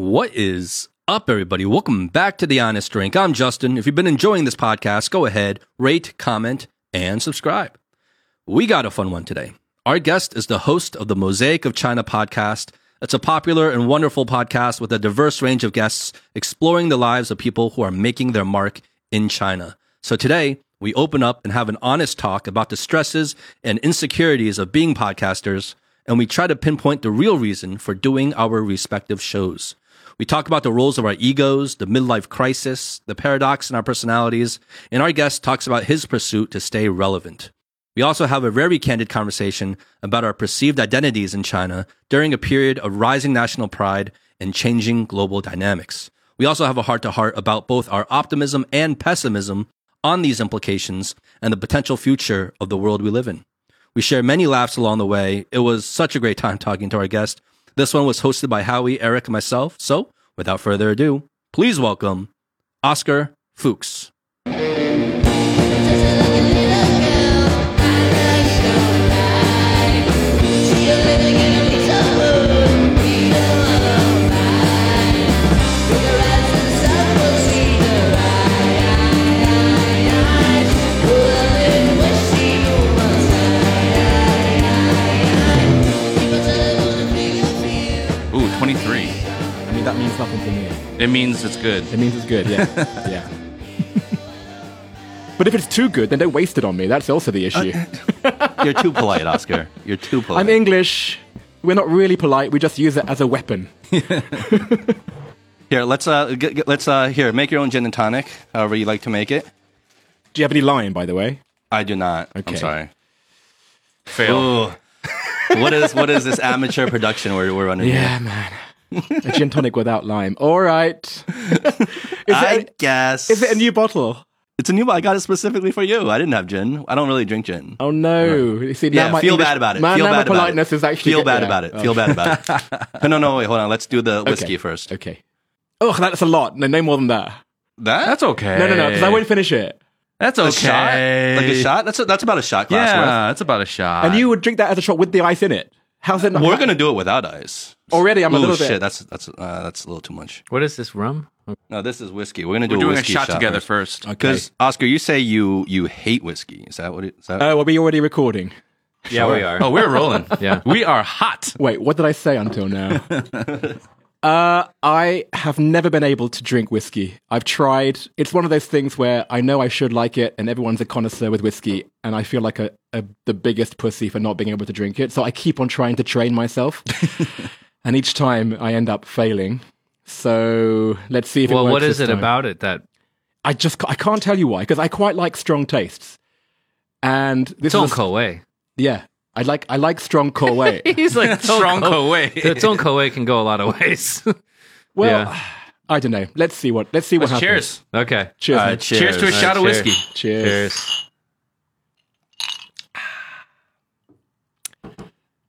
What is up, everybody? Welcome back to The Honest Drink. I'm Justin. If you've been enjoying this podcast, go ahead, rate, comment, and subscribe. We got a fun one today. Our guest is the host of the Mosaic of China podcast. It's a popular and wonderful podcast with a diverse range of guests exploring the lives of people who are making their mark in China. So today, we open up and have an honest talk about the stresses and insecurities of being podcasters, and we try to pinpoint the real reason for doing our respective shows. We talk about the roles of our egos, the midlife crisis, the paradox in our personalities, and our guest talks about his pursuit to stay relevant. We also have a very candid conversation about our perceived identities in China during a period of rising national pride and changing global dynamics. We also have a heart to heart about both our optimism and pessimism on these implications and the potential future of the world we live in. We share many laughs along the way. It was such a great time talking to our guest. This one was hosted by Howie, Eric, and myself. So, without further ado, please welcome Oscar Fuchs. Nothing to me. It means it's good. It means it's good, yeah. yeah. but if it's too good, then don't waste it on me. That's also the issue. You're too polite, Oscar. You're too polite. I'm English. We're not really polite. We just use it as a weapon. Here, let's uh, get, get- let's uh, here make your own gin and tonic, however you like to make it. Do you have any lime, by the way? I do not. I'm Okay. sorry. Fail. Ooh. what is what is this amateur production we're, we're running? here? Yeah, man. A gin tonic without lime. All right. is, I guess. a, is it a new bottle? It's a new. Bottle. I got it specifically for you. I didn't have gin. I don't really drink gin. Oh no! You see, yeah, my feel English- bad about it. My, feel now bad my about politeness it. is actually feel bad yeah. about it. Oh, Feel bad about it. no, no, no. Wait, hold on. Let's do the whiskey Okay. first. Okay. Oh, that's a lot. No, no more than that. That That's okay. No, no, no, because I won't finish it. That's a okay. shot, like a shot. That's a, that's about a shot glass Yeah, worth. that's about a shot. And you would drink that as a shot with the ice in it. How's it not? We're gonna do it without ice. Already, I'm a Ooh, little shit. bit. That's that's uh, that's a little too much. What is this rum? No, this is whiskey. We're gonna do We're a doing a whiskey shot, together first. first. Because Oscar, you say you you hate whiskey. Is that what it? Is that? Oh, are we already recording? Yeah, we are. Oh, we're rolling. Yeah. We are hot. Wait, what did I say until now? uh, I have never been able to drink whiskey. I've tried. It's one of those things where I know I should like it, and everyone's a connoisseur with whiskey, and I feel like a, a the biggest pussy for not being able to drink it. So I keep on trying to train myself, and each time I end up failing. So let's see if it Well, what is it time. about it that I just I can't tell you why because I quite like strong tastes, and this it's is a- Koei? way? yeah. I like I like strong Koei. He's like Strong Koei. Koei. Its own Koei can go a lot of ways. Well, Yeah. I don't know. Let's see what let's see what Let's happens. cheers. okay. Cheers. All man. right, Cheers to a cheers. shot of whiskey. Cheers. Cheers.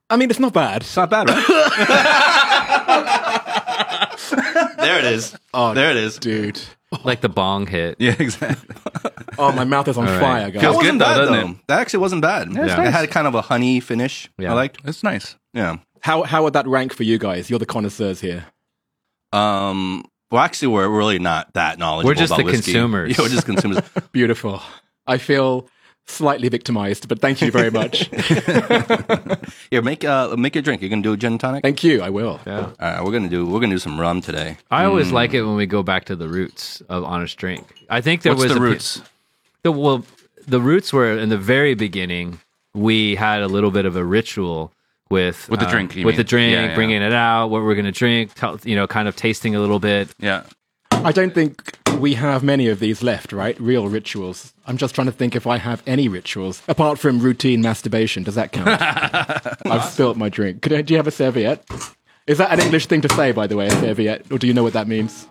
I mean, it's not bad. It's not bad, right? There it is. Oh, there it is. dude. Like the bong hit. Yeah, exactly. Oh, my mouth is on right. fire, guys. That Feels wasn't good though, bad doesn't though. it? That actually wasn't bad. it's It nice. had kind of a honey finish. Yeah. I liked. It's nice. Yeah. How how would that rank for you guys? You're the connoisseurs here. Um. Well, actually, we're really not that knowledgeable. We're just about the whiskey. consumers. Yeah, we're just consumers. Beautiful. I feel slightly victimized, but thank you very much. Here, make uh make your drink. You're gonna do a gin tonic? thank you. I will. Yeah. All right, we're gonna do we're gonna do some rum today. I always Hmm. like it when we go back to the roots of honest drink. I think there What's was the a pe- roots? the, well, the roots were in the very beginning. We had a little bit of a ritual with With the uh, drink, you with mean? the drink, Yeah, yeah. bringing it out, what we're going to drink, tell, you know, kind of tasting a little bit. Yeah. I don't think we have many of these left, right? Real rituals. I'm just trying to think if I have any rituals apart from routine masturbation. Does that count? I've spilt my drink. Could I, do you have a serviette? Is that an English thing to say, by the way, a serviette? Or do you know what that means?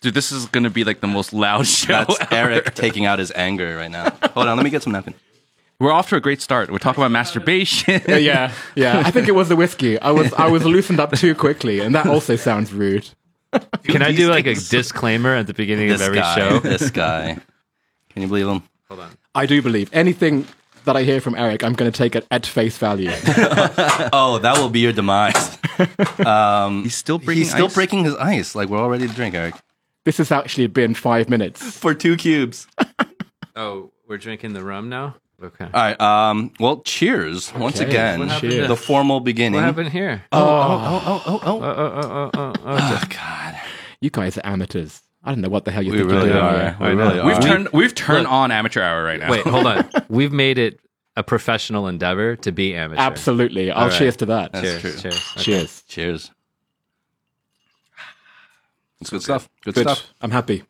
Dude, this is going to be like the most loud show. That's ever. Eric taking out his anger right now. Hold on, let me get some napkin. We're off to a great start. We're talking about masturbation. Yeah, yeah. I think it was the whiskey. I was I was loosened up too quickly, and that also sounds rude. Can I do like a disclaimer at the beginning This of every guy. show? This guy. Can you believe him? Hold on. I do believe anything that I hear from Eric, I'm going to take it at face value. Oh, that will be your demise. Um, He's still breaking he's still ice? breaking his ice. Like we're all ready to drink, Eric. This has actually been five minutes. For two cubes. Oh, we're drinking the rum now. Okay. All right. Um. Well, cheers once Okay. again. What happened Cheers. The formal beginning. What happened here? Oh, oh, oh, oh, oh, Uh, uh, uh, uh, uh, uh, oh. God. You guys are amateurs. I don't know what the hell you We think really you're doing. are. here. We I know. really We've are. turned we've turned Look. on amateur hour right now. Wait, hold on. We've made it a professional endeavor to be amateur. Absolutely. I'll All right. cheers to that. That's Cheers. true. Cheers. Okay. Cheers. Cheers. It's good stuff. Good, Good. stuff. I'm happy.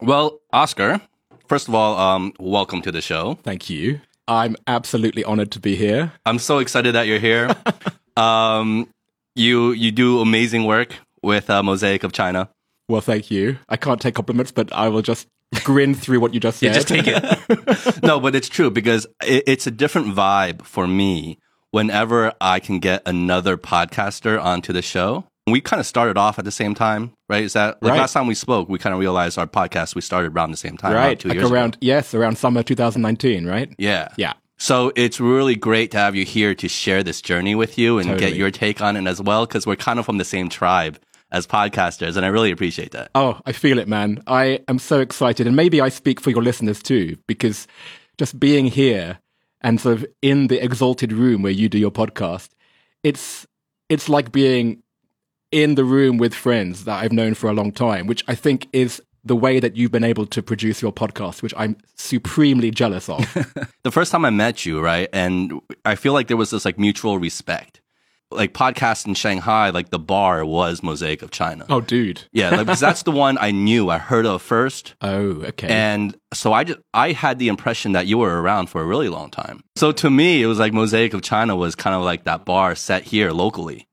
Well, Oscar, first of all, um, welcome to the show. Thank you. I'm absolutely honored to be here. I'm so excited that you're here. um, you you do amazing work with uh, Mosaic of China. Well, thank you. I can't take compliments, but I will just grin through what you just said. Yeah, just take it. no, but it's true because it, it's a different vibe for me whenever I can get another podcaster onto the show. We kind of started off at the same time, right? Is that like Right. last time we spoke, we kind of realized our podcast we started around the same time, right. Two Like years around, ago. yes, around summer 2019, right? Yeah, Yeah. So it's really great to have you here to share this journey with you and get your take on it as well, because we're kind of from the same tribe as podcasters, and I really appreciate that. Oh, I feel it, man. I am so excited. And maybe I speak for your listeners too, because just being here and sort of in the exalted room where you do your podcast, it's it's like being in the room with friends that I've known for a long time, which I think is the way that you've been able to produce your podcast, which I'm supremely jealous of. the first time I met you, right? And I feel like there was this like mutual respect. Like podcast in Shanghai, like the bar was Mosaic of China. oh, dude. Yeah, like, because that's the one I knew, I heard of first. Oh, okay. And so I just, I had the impression that you were around for a really long time. So to me, it was like Mosaic of China was kind of like that bar set here locally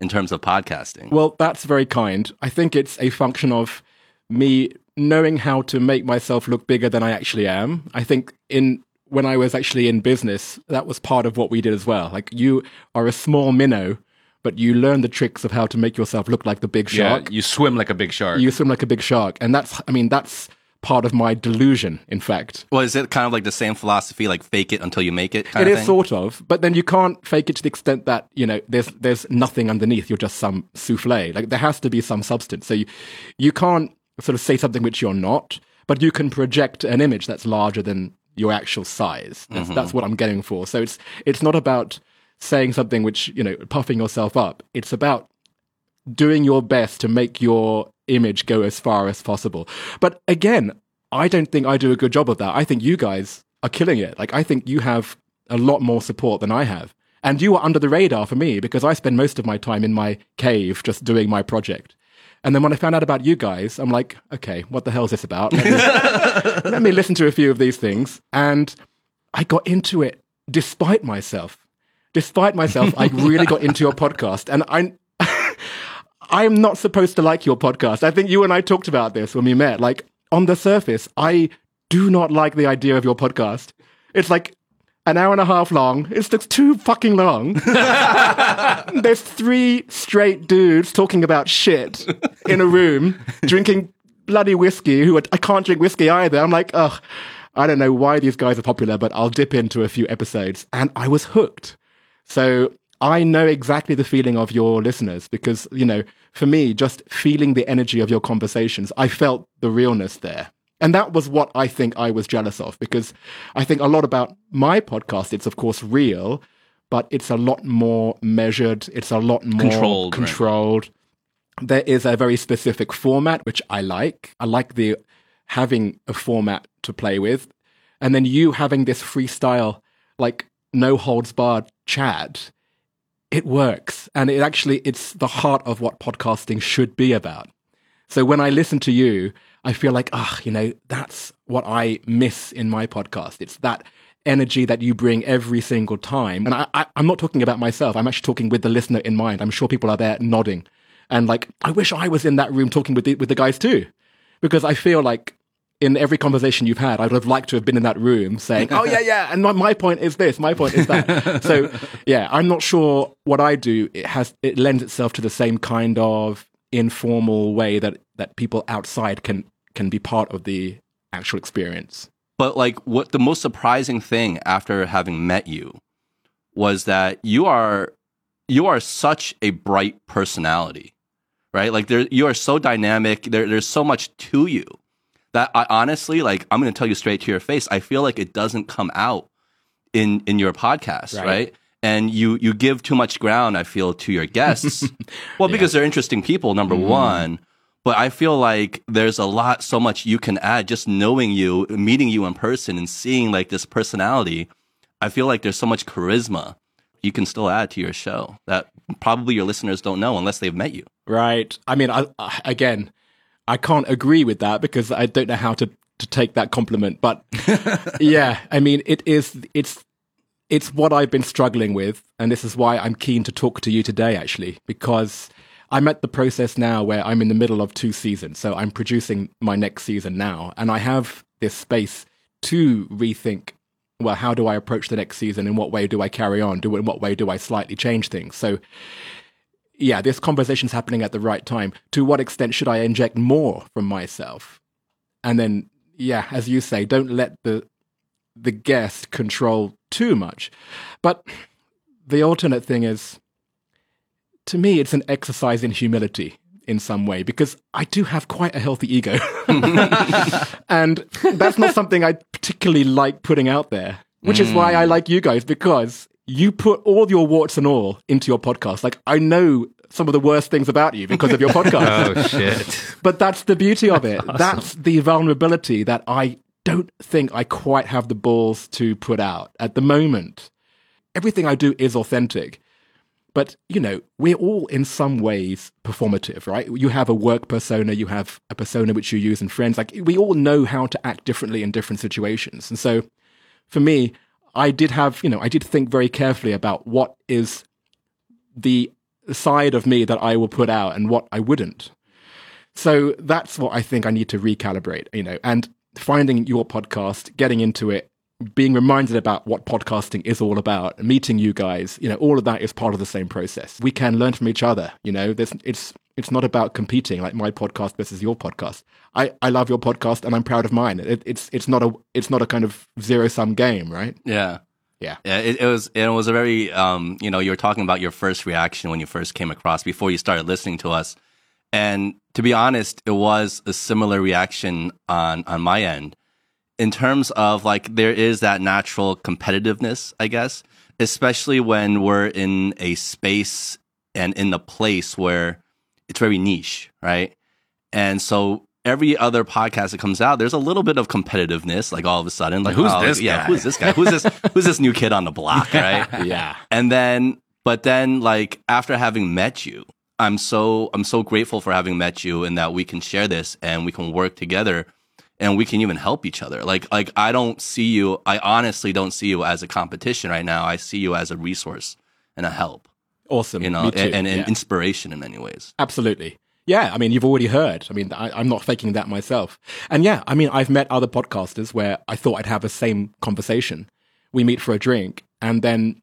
in terms of podcasting. Well, that's very kind. I think it's a function of me knowing how to make myself look bigger than I actually am. I think in when I was actually in business, that was part of what we did as well. Like you are a small minnow, but you learn the tricks of how to make yourself look like the big shark. yeah, shark. you swim like a big shark. You swim like a big shark, and that's I mean that's part of my delusion. In fact, well, is it kind of like the same philosophy, like fake it until you make it? Kind it of is sort of, but then you can't fake it to the extent that you know there's there's nothing underneath. You're just some souffle. Like there has to be some substance. So you you can't sort of say something which you're not, but you can project an image that's larger than your actual size. That's, mm-hmm. that's what I'm getting for. So it's it's not about saying something which you know puffing yourself up. It's about doing your best to make your image go as far as possible. But again, I don't think I do a good job of that. I think you guys are killing it. Like I think you have a lot more support than I have. And you are under the radar for me because I spend most of my time in my cave just doing my project. And then when I found out about you guys, I'm like, okay, what the hell is this about? Let me, let me listen to a few of these things. And I got into it despite myself. Despite myself, I really got into your podcast. And I I'm not supposed to like your podcast. I think you and I talked about this when we met. Like on the surface, I do not like the idea of your podcast. It's like an hour and a half long. It's just too fucking long. There's three straight dudes talking about shit in a room, drinking bloody whiskey. Who are, I can't drink whiskey either. I'm like, ugh. I don't know why these guys are popular, but I'll dip into a few episodes, and I was hooked. So I know exactly the feeling of your listeners because, you know, for me, just feeling the energy of your conversations, I felt the realness there. And that was what I think I was jealous of because I think a lot about my podcast, it's of course real, but it's a lot more measured. It's a lot more Controlled, right. controlled. There is a very specific format, which I like. I like the having a format to play with. And then you having this freestyle, like no holds barred chat, it works. And it actually, it's the heart of what podcasting should be about. So when I listen to you, I feel like, ah, you know, that's what I miss in my podcast. It's that energy that you bring every single time. And I, I, I'm not talking about myself. I'm actually talking with the listener in mind. I'm sure people are there nodding. And like, I wish I was in that room talking with the, with the guys too. Because I feel like in every conversation you've had, I would have liked to have been in that room saying, oh, yeah, yeah. And my, my point is this, my point is that. so, yeah, I'm not sure what I do. It has, it lends itself to the same kind of informal way that, that people outside can, can be part of the actual experience. But like what the most surprising thing after having met you was that you are you are such a bright personality, right? Like there, you are so dynamic. There, there's so much to you that I honestly, like, I'm going to tell you straight to your face. I feel like it doesn't come out in in your podcast, right? Right. And you you give too much ground. I feel to your guests. well, because they're interesting people, number mm. one. But I feel like there's a lot, so much you can add just knowing you, meeting you in person, and seeing like this personality. I feel like there's so much charisma you can still add to your show that probably your listeners don't know unless they've met you. Right. I mean, I, I, again, I can't agree with that because I don't know how to, to take that compliment. But yeah, I mean, it is, it's, it's what I've been struggling with. And this is why I'm keen to talk to you today, actually, because I'm at the process now where I'm in the middle of two seasons. So I'm producing my next season now. And I have this space to rethink well, how do I approach the next season? In what way do I carry on? Do in what way do I slightly change things? So, yeah, this conversation's happening at the right time. To what extent should I inject more from myself? And then, yeah, as you say, don't let the the guest control too much. But the alternate thing is, to me, it's an exercise in humility in some way because I do have quite a healthy ego. and that's not something I particularly like putting out there, which is why I like you guys because you put all your warts and all into your podcast. Like, I know some of the worst things about you because of your podcast. Oh shit! But that's the beauty of it. That's the vulnerability that I don't think I quite have the balls to put out at the moment. Everything I do is authentic. But, you know, we're all in some ways performative, right? You have a work persona, you have a persona which you use in friends. Like, we all know how to act differently in different situations. And so, for me, I did have, you know, I did think very carefully about what is the side of me that I will put out and what I wouldn't. So that's what I think I need to recalibrate, you know, and finding your podcast, getting into it, being reminded about what podcasting is all about, meeting you guys, you know, all of that is part of the same process. We can learn from each other, you know, There's, it's, it's not about competing like my podcast versus your podcast. I, I love your podcast and I'm proud of mine. It, it's, it's not a, it's not a kind of zero sum game, right? Yeah. Yeah. Yeah, it, it was it was a very um, you know, you were talking about your first reaction when you first came across before you started listening to us. And to be honest, it was a similar reaction on on my end in terms of like there is that natural competitiveness, I guess, especially when we're in a space and in the place where it's very niche, right? And so every other podcast that comes out, there's a little bit of competitiveness, like all of a sudden, like Who's oh, this Yeah, guy? who's this guy? Who's this? who's this new kid on the block, right? Yeah. and then but then like after having met you i'm so i'm so grateful for having met you and that we can share this and we can work together and we can even help each other like like i don't see you i honestly don't see you as a competition right now i see you as a resource and a help Awesome. you know and, and, Yeah. inspiration in many ways Absolutely. Yeah, I mean, you've already heard. I mean, I, I'm not faking that myself. And yeah, I mean, I've met other podcasters where I thought I'd have the same conversation. We meet for a drink, and then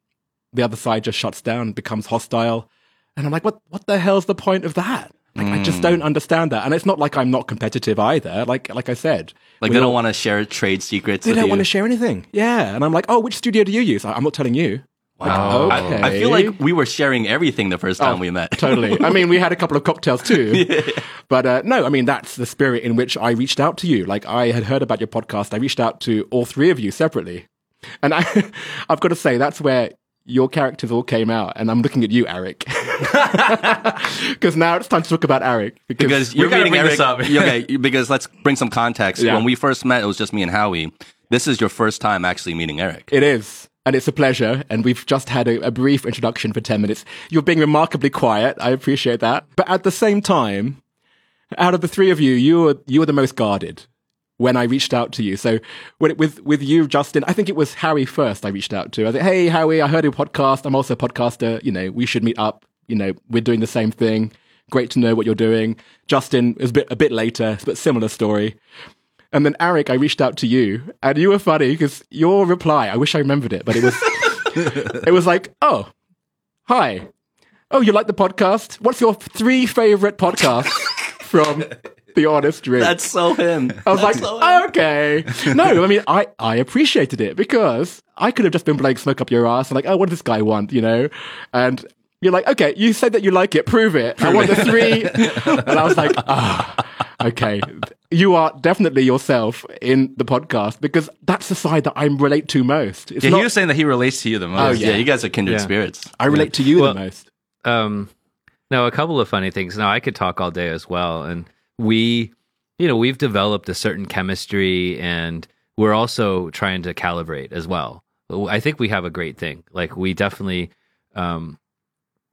the other side just shuts down, becomes hostile, and I'm like, what? What the hell's the point of that? Like, I just hmm. don't understand that. And it's not like I'm not competitive either. Like, like I said, like they don't want to share trade secrets They don't want to share anything. Yeah, and I'm like, oh, which studio do you use? I- I'm not telling you. Like, Wow. I, okay. I feel like we were sharing everything the first time Oh, we met totally. I mean, we had a couple of cocktails too. But uh, no, I mean, that's the spirit in which I reached out to you. Like, I had heard about your podcast. I reached out to all three of you separately. And I, I've got to say, that's where your characters all came out. And I'm looking at you, Eric. Because now it's time to talk about Eric. because you're gotta meeting Eric. okay, because let's bring some context. Yeah. When we first met, it was just me and Howie. This is your first time actually meeting Eric. It is. And it's a pleasure. And we've just had a, a brief introduction for 10 minutes. You're being remarkably quiet. I appreciate that. But at the same time, out of the three of you, you were, you were the most guarded when I reached out to you. So with, with you, Justin, I think it was Harry first I reached out to. I said, Hey, Howie, I heard your podcast. I'm also a podcaster. You know, we should meet up. You know, we're doing the same thing. Great to know what you're doing. Justin is a bit, a bit later, but similar story. And then Eric, I reached out to you, and you were funny because your reply, I wish I remembered it, but it was, it was like, oh, hi. Oh, you like the podcast? What's your three favorite podcasts from The Honest Drink? That's so him. I was like, oh, okay. No, I mean, I, I appreciated it because I could have just been blowing smoke up your ass and like, oh, what does this guy want, you know? And You're like, okay, you said that you like it. Prove it. I want the three. and I was like, ah, okay. You are definitely yourself in the podcast because that's the side that I relate to most. It's Yeah, not, he was saying that he relates to you the most. Oh, Yeah. yeah. you guys are kindred Yeah. spirits. I relate to you Well- the most. um no a couple of funny things now i could talk all day as well and we you know we've developed a certain chemistry and we're also trying to calibrate as well i think we have a great thing like we definitely um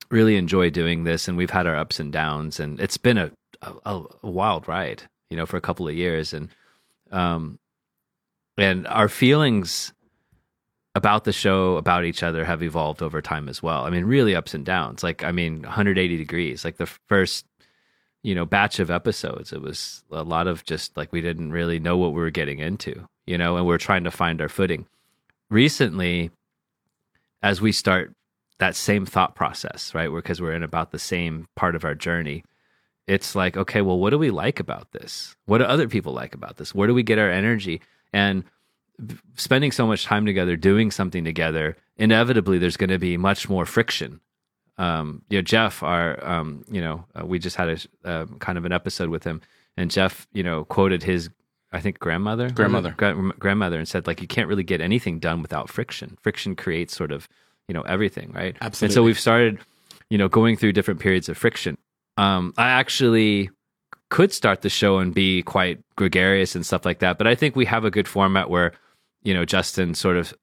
really enjoy doing this and we've had our ups and downs and it's been a a, a wild ride you know for a couple of years and um and our feelings about the show, about each other have evolved over time as well. I mean, really ups and downs. Like, I mean, 180 degrees. Like the first, you know, batch of episodes, it was a lot of just like we didn't really know what we were getting into, you know, and we're trying to find our footing. Recently, as we start that same thought process, right? Because we're in about the same part of our journey. It's like, okay, well, what do we like about this? What do other people like about this? Where do we get our energy? And spending so much time together doing something together inevitably there's going to be much more friction um you know jeff our um you know uh, we just had a uh, kind of an episode with him and jeff you know quoted his i think grandmother? Grandmother. Gra- grandmother and said like you can't really get anything done without friction friction creates sort of you know everything right Absolutely. and so we've started you know going through different periods of friction um i actually could start the show and be quite gregarious and stuff like that. But I think we have a good format where, you know, Justin sort of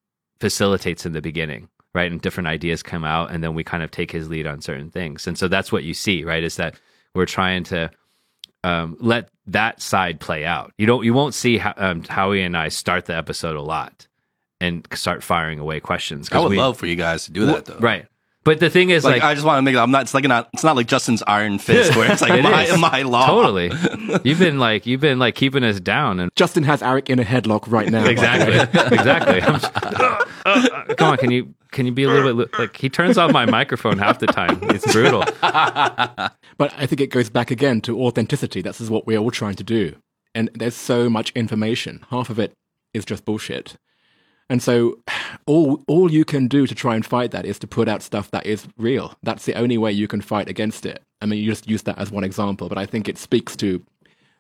facilitates in the beginning, right? And different ideas come out and then we kind of take his lead on certain things. And so that's what you see, right? Is that we're trying to um, let that side play out. You don't, you won't see how, um, Howie and I start the episode a lot and start firing away questions. I would we- love for you guys to do that though. right. But the thing is, Like, like, I just want to make it. I'm not. It's like not. It's not like Justin's Iron Fist where it's like It my, is. my law. totally, you've been like, you've been like keeping us down and Justin has Eric in a headlock right now. by the way. exactly exactly just- uh, uh, come on can you can you be a little bit like he turns off my microphone half the time it's brutal But I think it goes back again to authenticity. That's what we're all trying to do. And there's so much information. Half of it is just bullshit. And so all all you can do to try and fight that is to put out stuff that is real. That's the only way you can fight against it. I mean, you just use that as one example, but I think it speaks to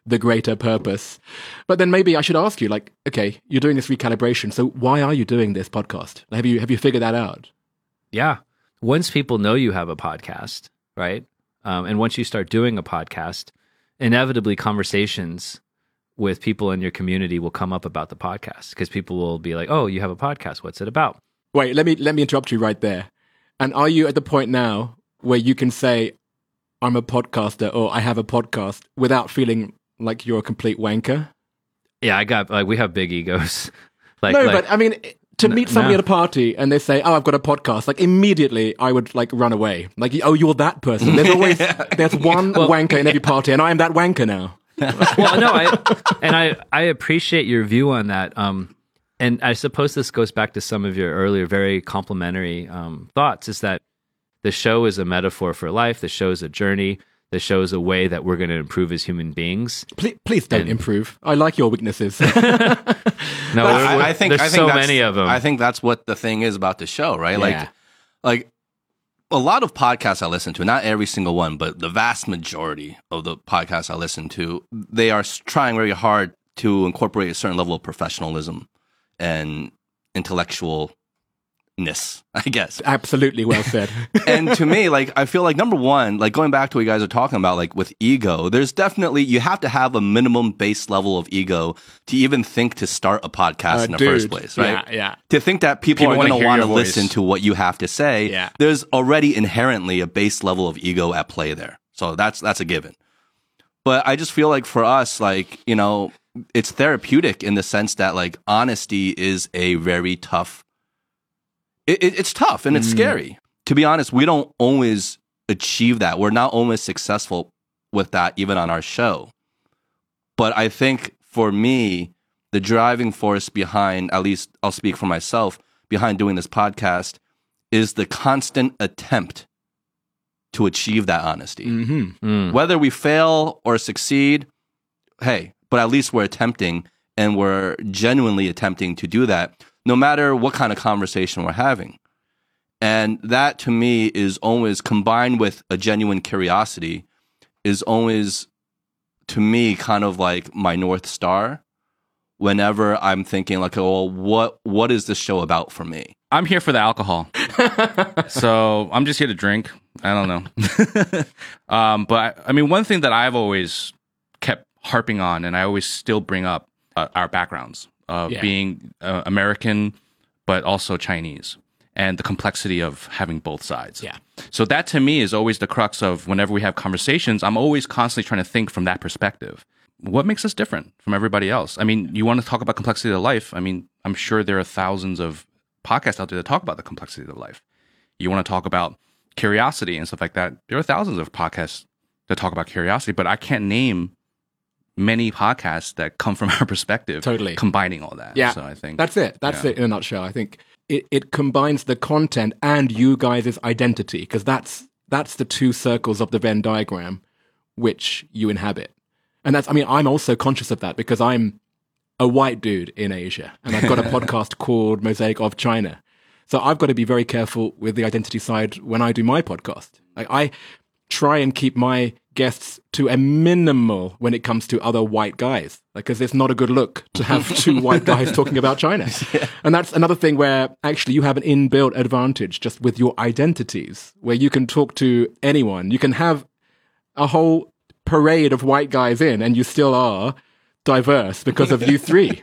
the greater purpose. But then maybe I should ask you, like, okay, you're doing this recalibration. So why are you doing this podcast? Have you have you figured that out? yeah once people know you have a podcast right um, and once you start doing a podcast inevitably conversations with people in your community will come up about the podcast because people will be like oh you have a podcast what's it about Wait, let me let me interrupt you right there. And are you at the point now where you can say I'm a podcaster or I have a podcast without feeling like you're a complete wanker? yeah i got like we have big egos like no, like, but I mean to meet somebody no. at a party and they say, "Oh, I've got a podcast," like immediately I would like run away. Like, "Oh, you're that person." There's always there's one wanker in every party, and I am that wanker now. well, no, I and I I appreciate your view on that. Um, and I suppose this goes back to some of your earlier very complimentary um, thoughts. Is that the show is a metaphor for life. The show is a journey. The show is a way that we're going to improve as human beings. Please, please don't And- improve. I like your weaknesses. No, we're- I, we're- I think there's I think so many of them. I think that's what the thing is about the show, right? Yeah. Like, like a lot of podcasts I listen to, not every single one, but the vast majority of the podcasts I listen to, they are trying very hard to incorporate a certain level of professionalism and intellectualness, I guess. Absolutely well said. and to me, like I feel like number one, like going back to what you guys are talking about, like with ego, there's definitely you have to have a minimum base level of ego to even think to start a podcast Uh, in the dude, first place, right? Yeah, yeah. To think that people, People are going to want to listen to what you have to say, Yeah. there's already inherently a base level of ego at play there. So that's that's a given. But I just feel like for us, like you know, it's therapeutic in the sense that like honesty is a very tough. It, it, it's tough and it's Mm. scary. To be honest, we don't always achieve that. We're not always successful with that, even on our show. But I think for me, the driving force behind, at least I'll speak for myself, behind doing this podcast is the constant attempt to achieve that honesty. hmm Mm. Whether we fail or succeed, hey, but at least we're attempting and we're genuinely attempting to do that, no matter what kind of conversation we're having. And that to me is always combined with a genuine curiosity is always to me kind of like my north star whenever I'm thinking like, oh, what what is this show about for me? I'm here for the alcohol. so I'm just here to drink. I don't know. um, but I, I mean, one thing that I've always kept harping on, and I always still bring up uh, our backgrounds of Yeah. being uh, American, but also Chinese, and the complexity of having both sides. Yeah. So that to me is always the crux of whenever we have conversations, I'm always constantly trying to think from that perspective. What makes us different from everybody else? I mean, you want to talk about complexity of life. I mean, I'm sure there are thousands of podcasts out there that talk about the complexity of life. You want to talk about curiosity and stuff like that. There are thousands of podcasts that talk about curiosity, but I can't name many podcasts that come from our perspective. Totally. Combining all that. Yeah, So I think that's it. That's yeah. it in a nutshell. I think it, it combines the content and you guys' identity because that's that's the two circles of the Venn diagram which you inhabit. And that's I mean I'm also conscious of that because I'm a white dude in Asia and I've got a podcast called Mosaic of China. So I've got to be very careful with the identity side when I do my podcast. Like I try and keep my guests to a minimal when it comes to other white guys because it's not a good look to have two white guys talking about China. And that's another thing where actually you have an inbuilt advantage just with your identities where you can talk to anyone. You can have a whole parade of white guys in and you still are diverse because of you three.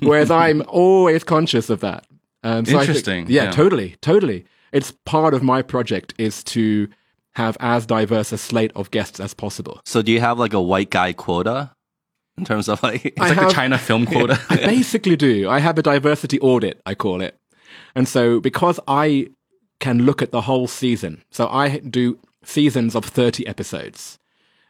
Whereas I'm always conscious of that. Um, so I think- Interesting, yeah, yeah. totally, totally. It's part of my project is to have as diverse a slate of guests as possible. So do you have like a white guy quota in terms of like It's I like have- the China film quota. I basically do. I have a diversity audit, I call it. And so because I can look at the whole season, so I do seasons of 30 episodes,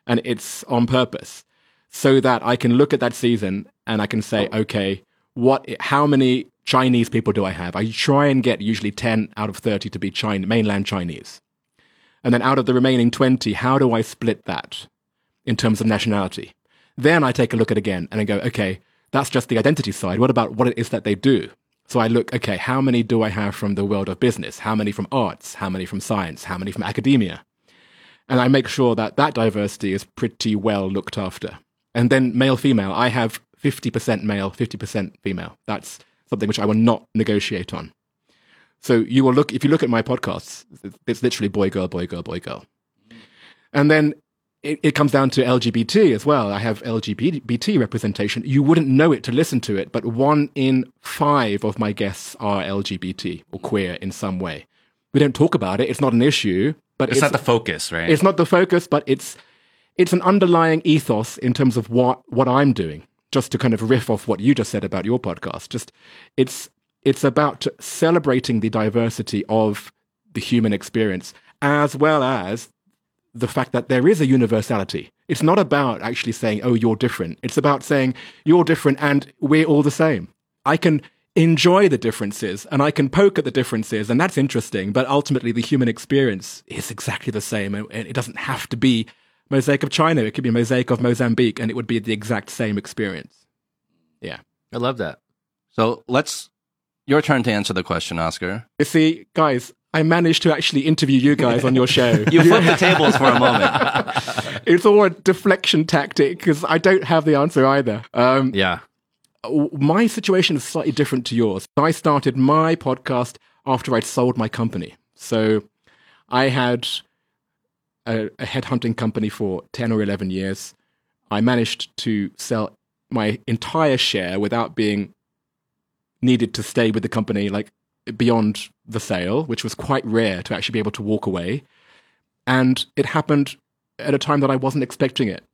and it's on purpose so that I can look at that season and I can say, oh. okay, what, how many Chinese people do I have? I try and get usually 10 out of 30 to be China, mainland Chinese. And then out of the remaining 20, how do I split that in terms of nationality? Then I take a look at again and I go, okay, that's just the identity side. What about what it is that they do? So I look, okay, how many do I have from the world of business? How many from arts? How many from science? How many from academia? And I make sure that that diversity is pretty well looked after. And then male female, I have 50% male, 50% female. That's something which I will not negotiate on. So you will look, if you look at my podcasts, it's literally boy, girl, boy, girl, boy, girl. And then it, it comes down to LGBT as well. I have LGBT representation. You wouldn't know it to listen to it, but one in five of my guests are LGBT or queer in some way. We don't talk about it. It's not an issue, but It's, not the focus, right? it's not the focus, but it's it's an underlying ethos in terms of what what I'm doing. Just to kind of riff off what you just said about your podcast, just it's it's about celebrating the diversity of the human experience as well as the fact that there is a universality. It's not about actually saying, "Oh, you're different." It's about saying you're different and we're all the same. I can enjoy the differences and I can poke at the differences, and that's interesting. But ultimately, the human experience is exactly the same, and it doesn't have to be mosaic of China. It could be mosaic of Mozambique, and it would be the exact same experience. Yeah. I love that. So let's your turn to answer the question, Oscar. You see, guys, I managed to actually interview you guys on your show. You flipped the tables for a moment. it's all a deflection tactic because I don't have the answer either. Um, Yeah. my situation is slightly different to yours. I started my podcast after I'd sold my company. So I had a, a headhunting company for 10 or 11 years. I managed to sell my entire share without being needed to stay with the company like beyond the sale, which was quite rare to actually be able to walk away. And it happened at a time that I wasn't expecting it.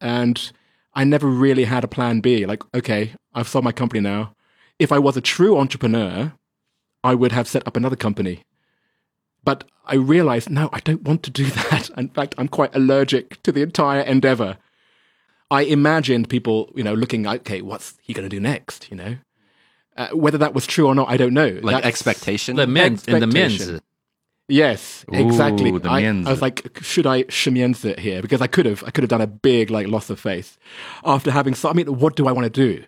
And I never really had a plan B. Like, okay, I've sold my company now. If I was a true entrepreneur, I would have set up another company. But I realized, no, I don't want to do that. In fact, I'm quite allergic to the entire endeavor. I imagined people, you know, looking, okay, what's he going to do next? You know, uh, whether that was true or not, I don't know. Like That's- expectation. The men in the men's. Yes, exactly. Ooh, the I, mianzi. I was like, should I shimienza it here? Because I could have, I could have done a big like loss of faith after having. So I mean, what do I want to do?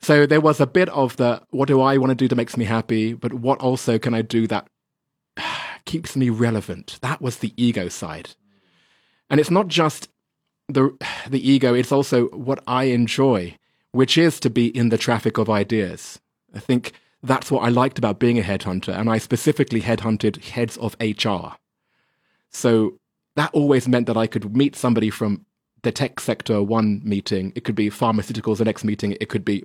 So there was a bit of the what do I want to do that makes me happy, but what also can I do that keeps me relevant. That was the ego side. And it's not just the the ego, it's also what I enjoy, which is to be in the traffic of ideas. I think that's what I liked about being a headhunter, and I specifically headhunted heads of HR. So that always meant that I could meet somebody from the tech sector one meeting. It could be pharmaceuticals the next meeting. It could be,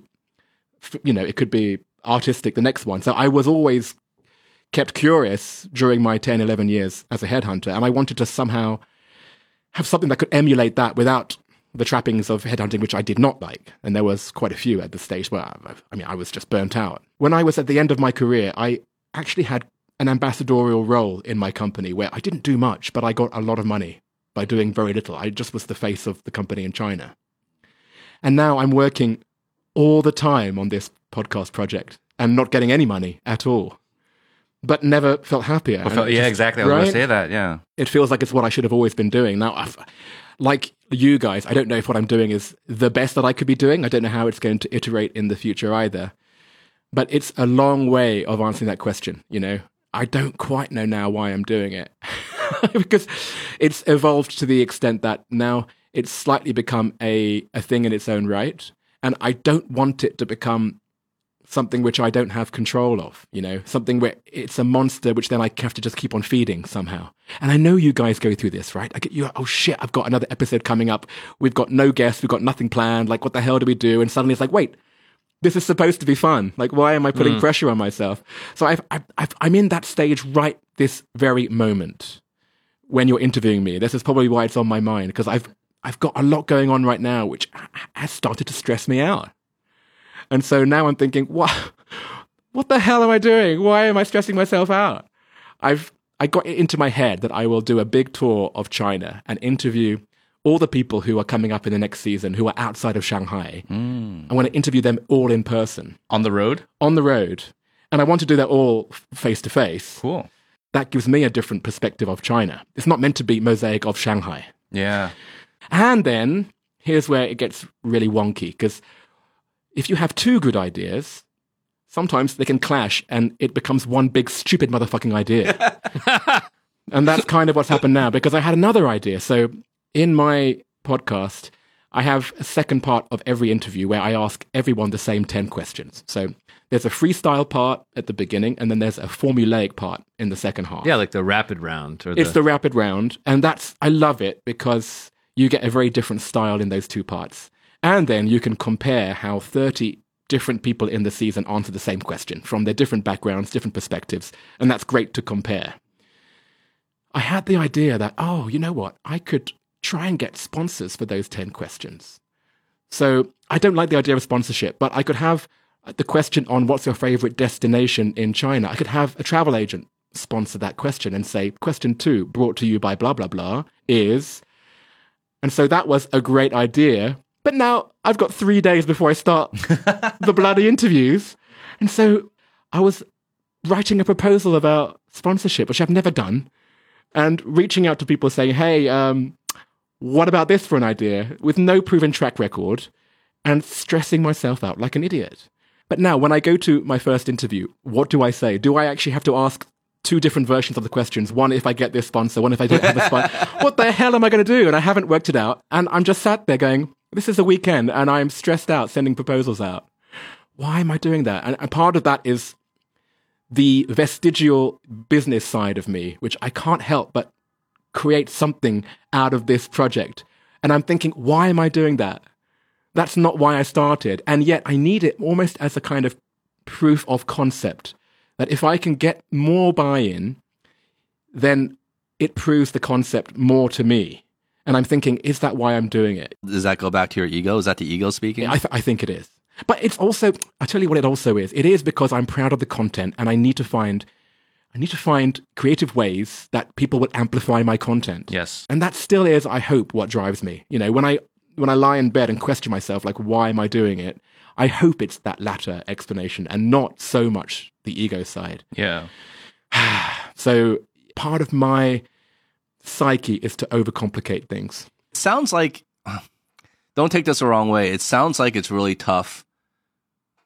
you know, it could be artistic the next one. So I was always kept curious during my 10, 11 years as a headhunter, and I wanted to somehow have something that could emulate that without the trappings of headhunting, which I did not like. And there was quite a few at the stage where, I mean, I was just burnt out. When I was at the end of my career, I actually had an ambassadorial role in my company where I didn't do much, but I got a lot of money by doing very little. I just was the face of the company in China. And now I'm working all the time on this podcast project and not getting any money at all, but never felt happier. Well, felt, yeah, just, exactly. I was right? going to say that. Yeah. It feels like it's what I should have always been doing. Now, I've, like you guys, I don't know if what I'm doing is the best that I could be doing. I don't know how it's going to iterate in the future either. But it's a long way of answering that question, you know? I don't quite know now why I'm doing it. because it's evolved to the extent that now it's slightly become a, a thing in its own right. And I don't want it to become something which I don't have control of, you know, something where it's a monster which then I have to just keep on feeding somehow. And I know you guys go through this, right? I get you, oh shit, I've got another episode coming up. We've got no guests, we've got nothing planned. Like, what the hell do we do? And suddenly it's like, wait, this is supposed to be fun. Like, why am I putting mm. pressure on myself? So I've, I've, I've, I'm in that stage right this very moment when you're interviewing me. This is probably why it's on my mind because I've, I've got a lot going on right now, which has started to stress me out. And so now I'm thinking, what, what the hell am I doing? Why am I stressing myself out? I've, I got it into my head that I will do a big tour of China and interview all the people who are coming up in the next season who are outside of Shanghai. Mm. I want to interview them all in person. On the road? On the road. And I want to do that all face to face. Cool. That gives me a different perspective of China. It's not meant to be mosaic of Shanghai. Yeah. And then here's where it gets really wonky because if you have two good ideas, sometimes they can clash and it becomes one big stupid motherfucking idea. and that's kind of what's happened now because I had another idea. So in my podcast, I have a second part of every interview where I ask everyone the same 10 questions. So there's a freestyle part at the beginning, and then there's a formulaic part in the second half. Yeah, like the rapid round. Or the... It's the rapid round. And that's, I love it because you get a very different style in those two parts. And then you can compare how 30 different people in the season answer the same question from their different backgrounds, different perspectives. And that's great to compare. I had the idea that, oh, you know what? I could try and get sponsors for those 10 questions. So I don't like the idea of sponsorship, but I could have the question on what's your favorite destination in China. I could have a travel agent sponsor that question and say, question two, brought to you by blah, blah, blah, is. And so that was a great idea but now I've got three days before I start the bloody interviews. And so I was writing a proposal about sponsorship, which I've never done, and reaching out to people saying, hey, um, what about this for an idea? With no proven track record and stressing myself out like an idiot. But now, when I go to my first interview, what do I say? Do I actually have to ask two different versions of the questions? One if I get this sponsor, one if I don't have a sponsor. what the hell am I going to do? And I haven't worked it out. And I'm just sat there going, this is a weekend and I'm stressed out sending proposals out. Why am I doing that? And, and part of that is the vestigial business side of me, which I can't help but create something out of this project. And I'm thinking, why am I doing that? That's not why I started. And yet I need it almost as a kind of proof of concept that if I can get more buy in, then it proves the concept more to me. And I'm thinking, is that why I'm doing it? Does that go back to your ego? Is that the ego speaking? I, th- I think it is. But it's also, I tell you what it also is. It is because I'm proud of the content and I need to find, I need to find creative ways that people will amplify my content. Yes. And that still is, I hope, what drives me. You know, when I, when I lie in bed and question myself, like, why am I doing it? I hope it's that latter explanation and not so much the ego side. Yeah. so part of my psyche is to overcomplicate things. Sounds like, don't take this the wrong way. It sounds like it's really tough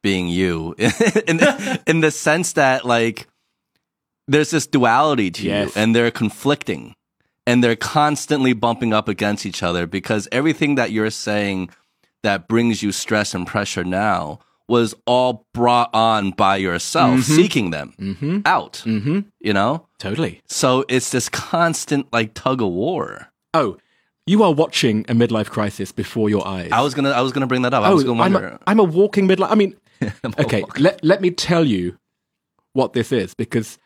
being you in, in the sense that like there's this duality to Yes. you and they're conflicting and they're constantly bumping up against each other because everything that you're saying that brings you stress and pressure now was all brought on by yourself seeking them out Mm-hmm. you know Totally. so it's this constant like tug of war Oh, you are watching a midlife crisis before your eyes. i was gonna i was gonna bring that up i oh, was gonna I'm, wonder a, I'm a walking midlife. I mean, okay, let, let me tell you what this is because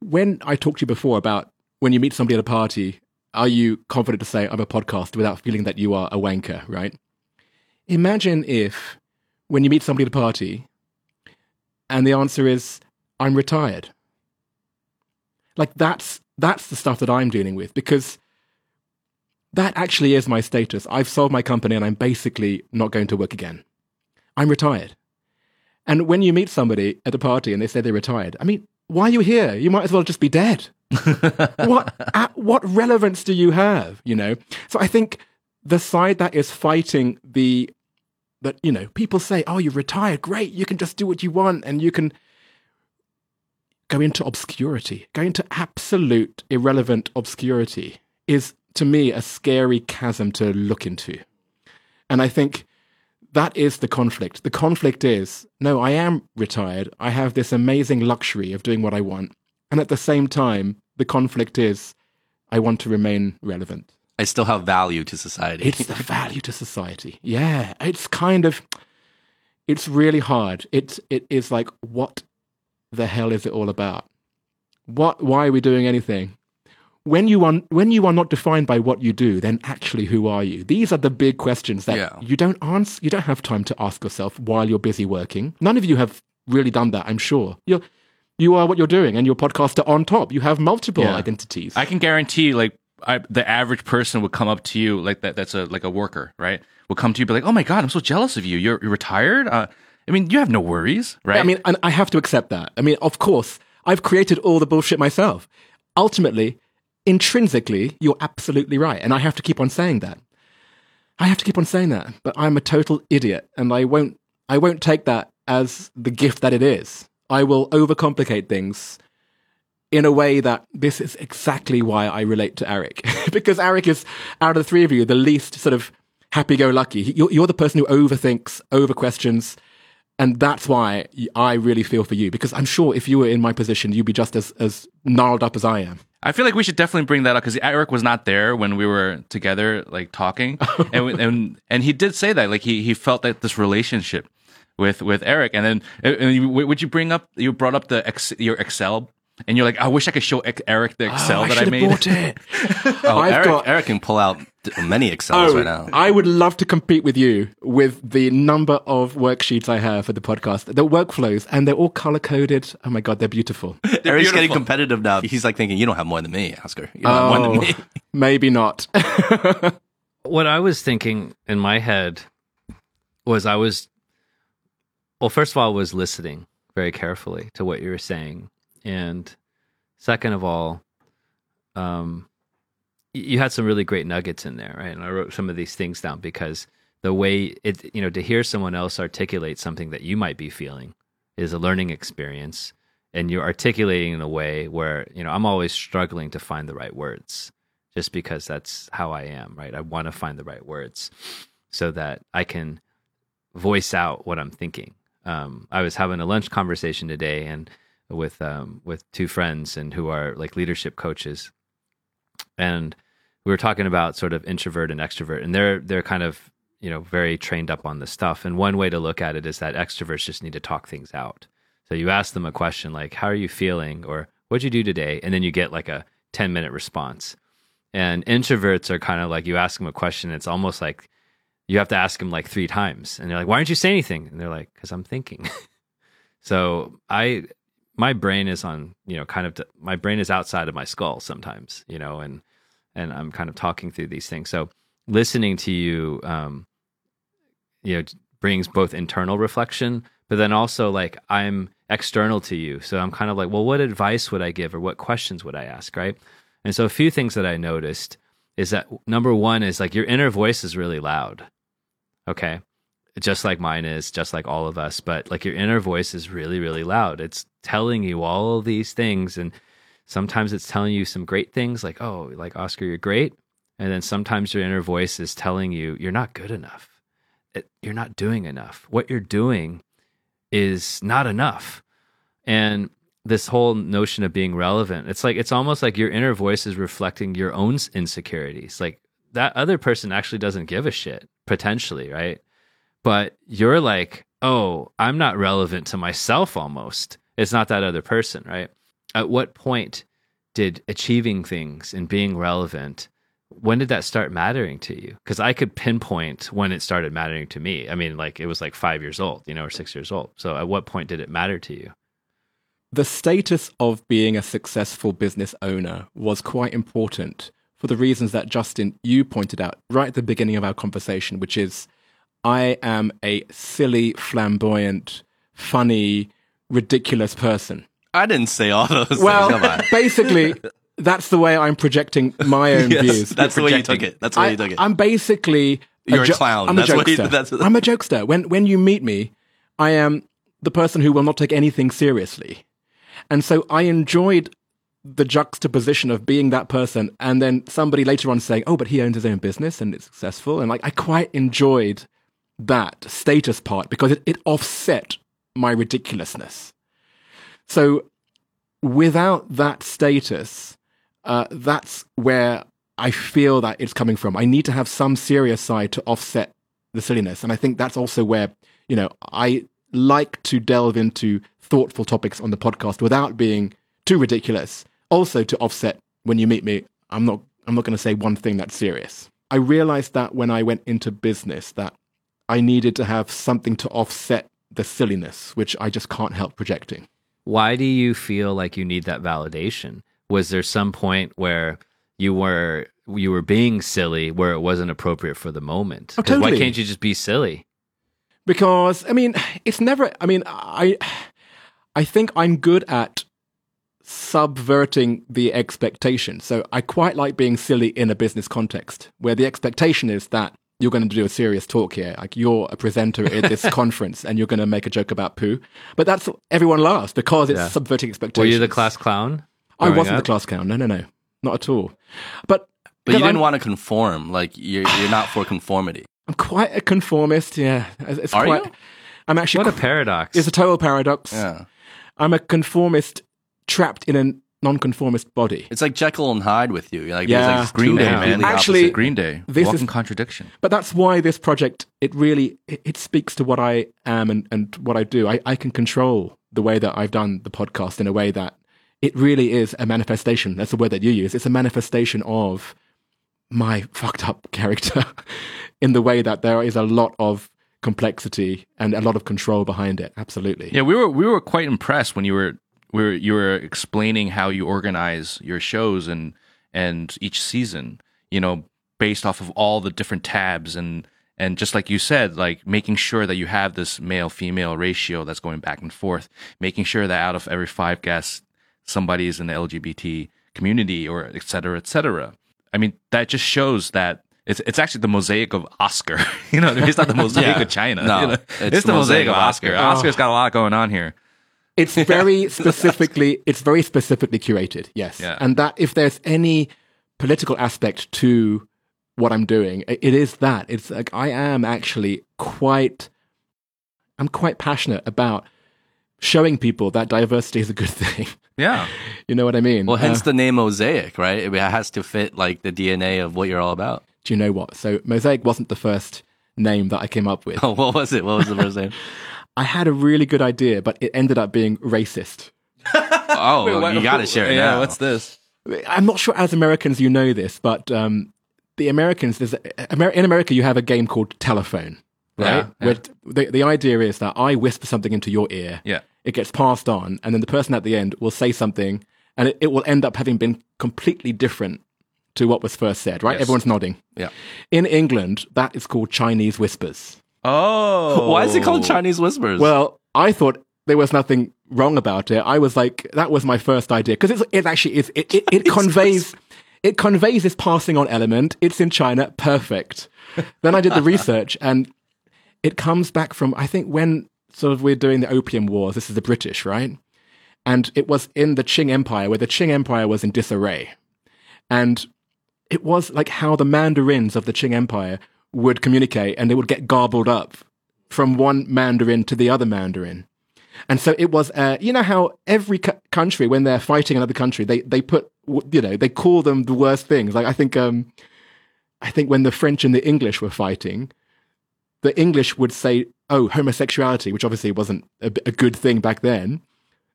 when I talked to you before about when you meet somebody at a party, are you confident to say I'm a podcast without feeling that you are a wanker, right? Imagine if when you meet somebody at a party and the answer is I'm retired. Like that's that's the stuff that I'm dealing with because that actually is my status. I've sold my company and I'm basically not going to work again. I'm retired. And when you meet somebody at a party and they say they're retired, I mean, why are you here? You might as well just be dead. what what relevance do you have? You know. So I think the side that is fighting the that you know people say, "Oh, you're retired, great. You can just do what you want, and you can go into obscurity, go into absolute irrelevant obscurity." Is to me a scary chasm to look into, and I think that is the conflict. The conflict is no, I am retired. I have this amazing luxury of doing what I want. And at the same time, the conflict is I want to remain relevant. I still have value to society It's the value to society. Yeah. It's kind of it's really hard. It's it is like what the hell is it all about? What why are we doing anything? When you are when you are not defined by what you do, then actually who are you? These are the big questions that Yeah. you don't answer you don't have time to ask yourself while you're busy working. None of you have really done that, I'm sure. You're you are what you're doing and your podcaster on top. You have multiple Yeah. identities. I can guarantee, like, I, the average person would come up to you, like that. That's a like a worker, right? Would come to you, be like, "Oh my god, I'm so jealous of you. You're, you're retired. Uh, I mean, you have no worries, right? I mean, and I have to accept that. I mean, of course, I've created all the bullshit myself. Ultimately, intrinsically, you're absolutely right. And I have to keep on saying that. I have to keep on saying that. But I'm a total idiot and I won't I won't take that as the gift that it is. I will overcomplicate things in a way that this is exactly why I relate to Eric. because Eric is, out of the three of you, the least sort of happy go lucky. You're, you're the person who overthinks, over questions. And that's why I really feel for you because I'm sure if you were in my position, you'd be just as, as gnarled up as I am. I feel like we should definitely bring that up because Eric was not there when we were together, like talking, and and and he did say that, like he he felt that this relationship with with Eric, and then uh, and you, would you bring up you brought up the ex, your Excel, and you're like, I wish I could show Eric the Excel Oh, I that I should have made. bought it. oh, I've eric, got- eric can pull out many excels Oh, right now I would love to compete with you with the number of worksheets I have for the podcast, the workflows, and they're all color coded. Oh my god, they're beautiful. eric's getting competitive now he's like thinking you don't have more than me oscar you don't have more than Oh, me maybe not. what I was thinking in my head was I was well, first of all, I was listening very carefully to what you were saying, and second of all, um, you had some really great nuggets in there, right? And I wrote some of these things down because the way it, you know, to hear someone else articulate something that you might be feeling is a learning experience, and you're articulating in a way where you know I'm always struggling to find the right words just because that's how I am, right? I want to find the right words so that I can voice out what I'm thinking. Um, I was having a lunch conversation today and with um, with two friends and who are like leadership coaches, and we were talking about sort of introvert and extrovert, and they're they're kind of you know very trained up on this stuff. And one way to look at it is that extroverts just need to talk things out. So you ask them a question like, "How are you feeling?" or "What'd you do today?" and then you get like a ten minute response. And introverts are kind of like you ask them a question, it's almost like you have to ask them like three times, and they're like, "Why aren't you saying anything?" And they're like, "Because I'm thinking." so I, my brain is on, you know, kind of my brain is outside of my skull sometimes, you know, and and I'm kind of talking through these things. So listening to you, um, you know, brings both internal reflection, but then also like I'm external to you, so I'm kind of like, well, what advice would I give, or what questions would I ask, right? And so a few things that I noticed is that number one is like your inner voice is really loud. Okay. Just like mine is, just like all of us, but like your inner voice is really, really loud. It's telling you all these things. And Sometimes it's telling you some great things like, oh, like Oscar, you're great. And then sometimes your inner voice is telling you, you're not good enough. It, you're not doing enough. What you're doing is not enough. And this whole notion of being relevant, it's like, it's almost like your inner voice is reflecting your own insecurities. Like that other person actually doesn't give a shit, potentially, right? But you're like, oh, I'm not relevant to myself almost. It's not that other person, right? At what point did achieving things and being relevant when did that start mattering to you? Because I could pinpoint when it started mattering to me. I mean, like it was like five years old, you know, or six years old. So at what point did it matter to you? The status of being a successful business owner was quite important for the reasons that Justin, you pointed out right at the beginning of our conversation, which is I am a silly, flamboyant, funny, ridiculous person. I didn't say all those Well, things. Basically, that's the way I'm projecting my own Yes, views. that's the way you took it. That's the way I, you took it. I'm basically You're a clown. I'm That's a what you- jokester. that's I'm a jokester. When when you meet me, I am the person who will not take anything seriously, and so I enjoyed the juxtaposition of being that person, and then somebody later on saying, "Oh, but he owns his own business and it's successful," and like I quite enjoyed that status part because it, it offset my ridiculousness. So without that status, uh, that's where I feel that it's coming from. I need to have some serious side to offset the silliness. And I think that's also where, you know, I like to delve into thoughtful topics on the podcast without being too ridiculous. Also to offset when you meet me, I'm not I'm not going to say one thing that's serious. I realized that when I went into business that I needed to have something to offset the silliness, which I just can't help projecting. Why do you feel like you need that validation? Was there some point where you were you were being silly where it wasn't appropriate for the moment? Oh, 'Cause Why can't you just be silly? because I mean, it's never. I mean, I I think I'm good at subverting the expectation. So I quite like being silly in a business context where the expectation is that you're going to do a serious talk here, like you're a presenter at this conference and you're going to make a joke about poo. But that's everyone laughs because it's Yeah. subverting Were expectations. you the class clown? I wasn't up? the class clown. No, no, no, not at all. But but you didn't I'm, want to conform. Like you're you're not for conformity. I'm quite a conformist. Yeah, it's Are quite. you? I'm actually. What a paradox. It's a total paradox. Yeah. I'm a conformist trapped in a non-conformist body. It's like Jekyll and Hyde with you. Like Yeah. there's like Green Day, completely man. Actually- opposite. Green Day. This Walking is- contradiction. But that's why this project it really it, it speaks to what I am and, and what I do. I, I can control the way that I've done the podcast in a way that it really is a manifestation. That's the word that you use. It's a manifestation of my fucked up character in the way that there is a lot of complexity and a lot of control behind it. Absolutely. Yeah, we were we were quite impressed when you were we were you were explaining how you organize your shows and and each season, you know, based off of all the different tabs and and just like you said, like making sure that you have this male female ratio that's going back and forth, making sure that out of every five guests, somebody is in the LGBT community or et cetera, et cetera. I mean, that just shows that it's it's actually the mosaic of Oscar. you know, it's not the mosaic Yeah. of China. No, you know? it's it's, the the mosaic, mosaic of Oscar. Oscar. Oscar's got a lot going on here. It's very specifically it's very specifically curated, yes. Yeah. And that if there's any political aspect to what I'm doing, it is that. It's like I am actually quite I'm quite passionate about showing people that diversity is a good thing. Yeah. you know what I mean? Well, hence Uh, the name Mosaic, right? It has to fit like the DNA of what you're all about. do you know what? So Mosaic wasn't the first name that I came up with. Oh, what was it? What was the first name? I had a really good idea, but it ended up being racist. Oh, you got to share it Yeah, now. what's this? I'm not sure as Americans you know this, but um, the Americans, there's Amer- in America, you have a game called telephone, right? Yeah, yeah. Where the, the idea is that I whisper something into your ear, Yeah. it gets passed on, and then the person at the end will say something, and it, it will end up having been completely different to what was first said, right? Yes. Everyone's nodding. Yeah. In England, that is called Chinese whispers. Oh. Why is it called Chinese Whispers? Well, I thought there was nothing wrong about it. I was like, that was my first idea because it's it actually is it it, it conveys it conveys this passing on element. It's in China, perfect. then I did the research and it comes back from I think when sort of we're doing the Opium Wars. This is the British, right? And it was in the Qing Empire, where the Qing Empire was in disarray. And it was like how the mandarins of the Qing Empire would communicate and they would get garbled up from one mandarin to the other mandarin. And so it was, uh, you know, how every cu- country, when they're fighting another country, they, they put, you know, they call them the worst things. Like, I think, um, I think when the French and the English were fighting, the English would say, oh, homosexuality, which obviously wasn't a, a good thing back then.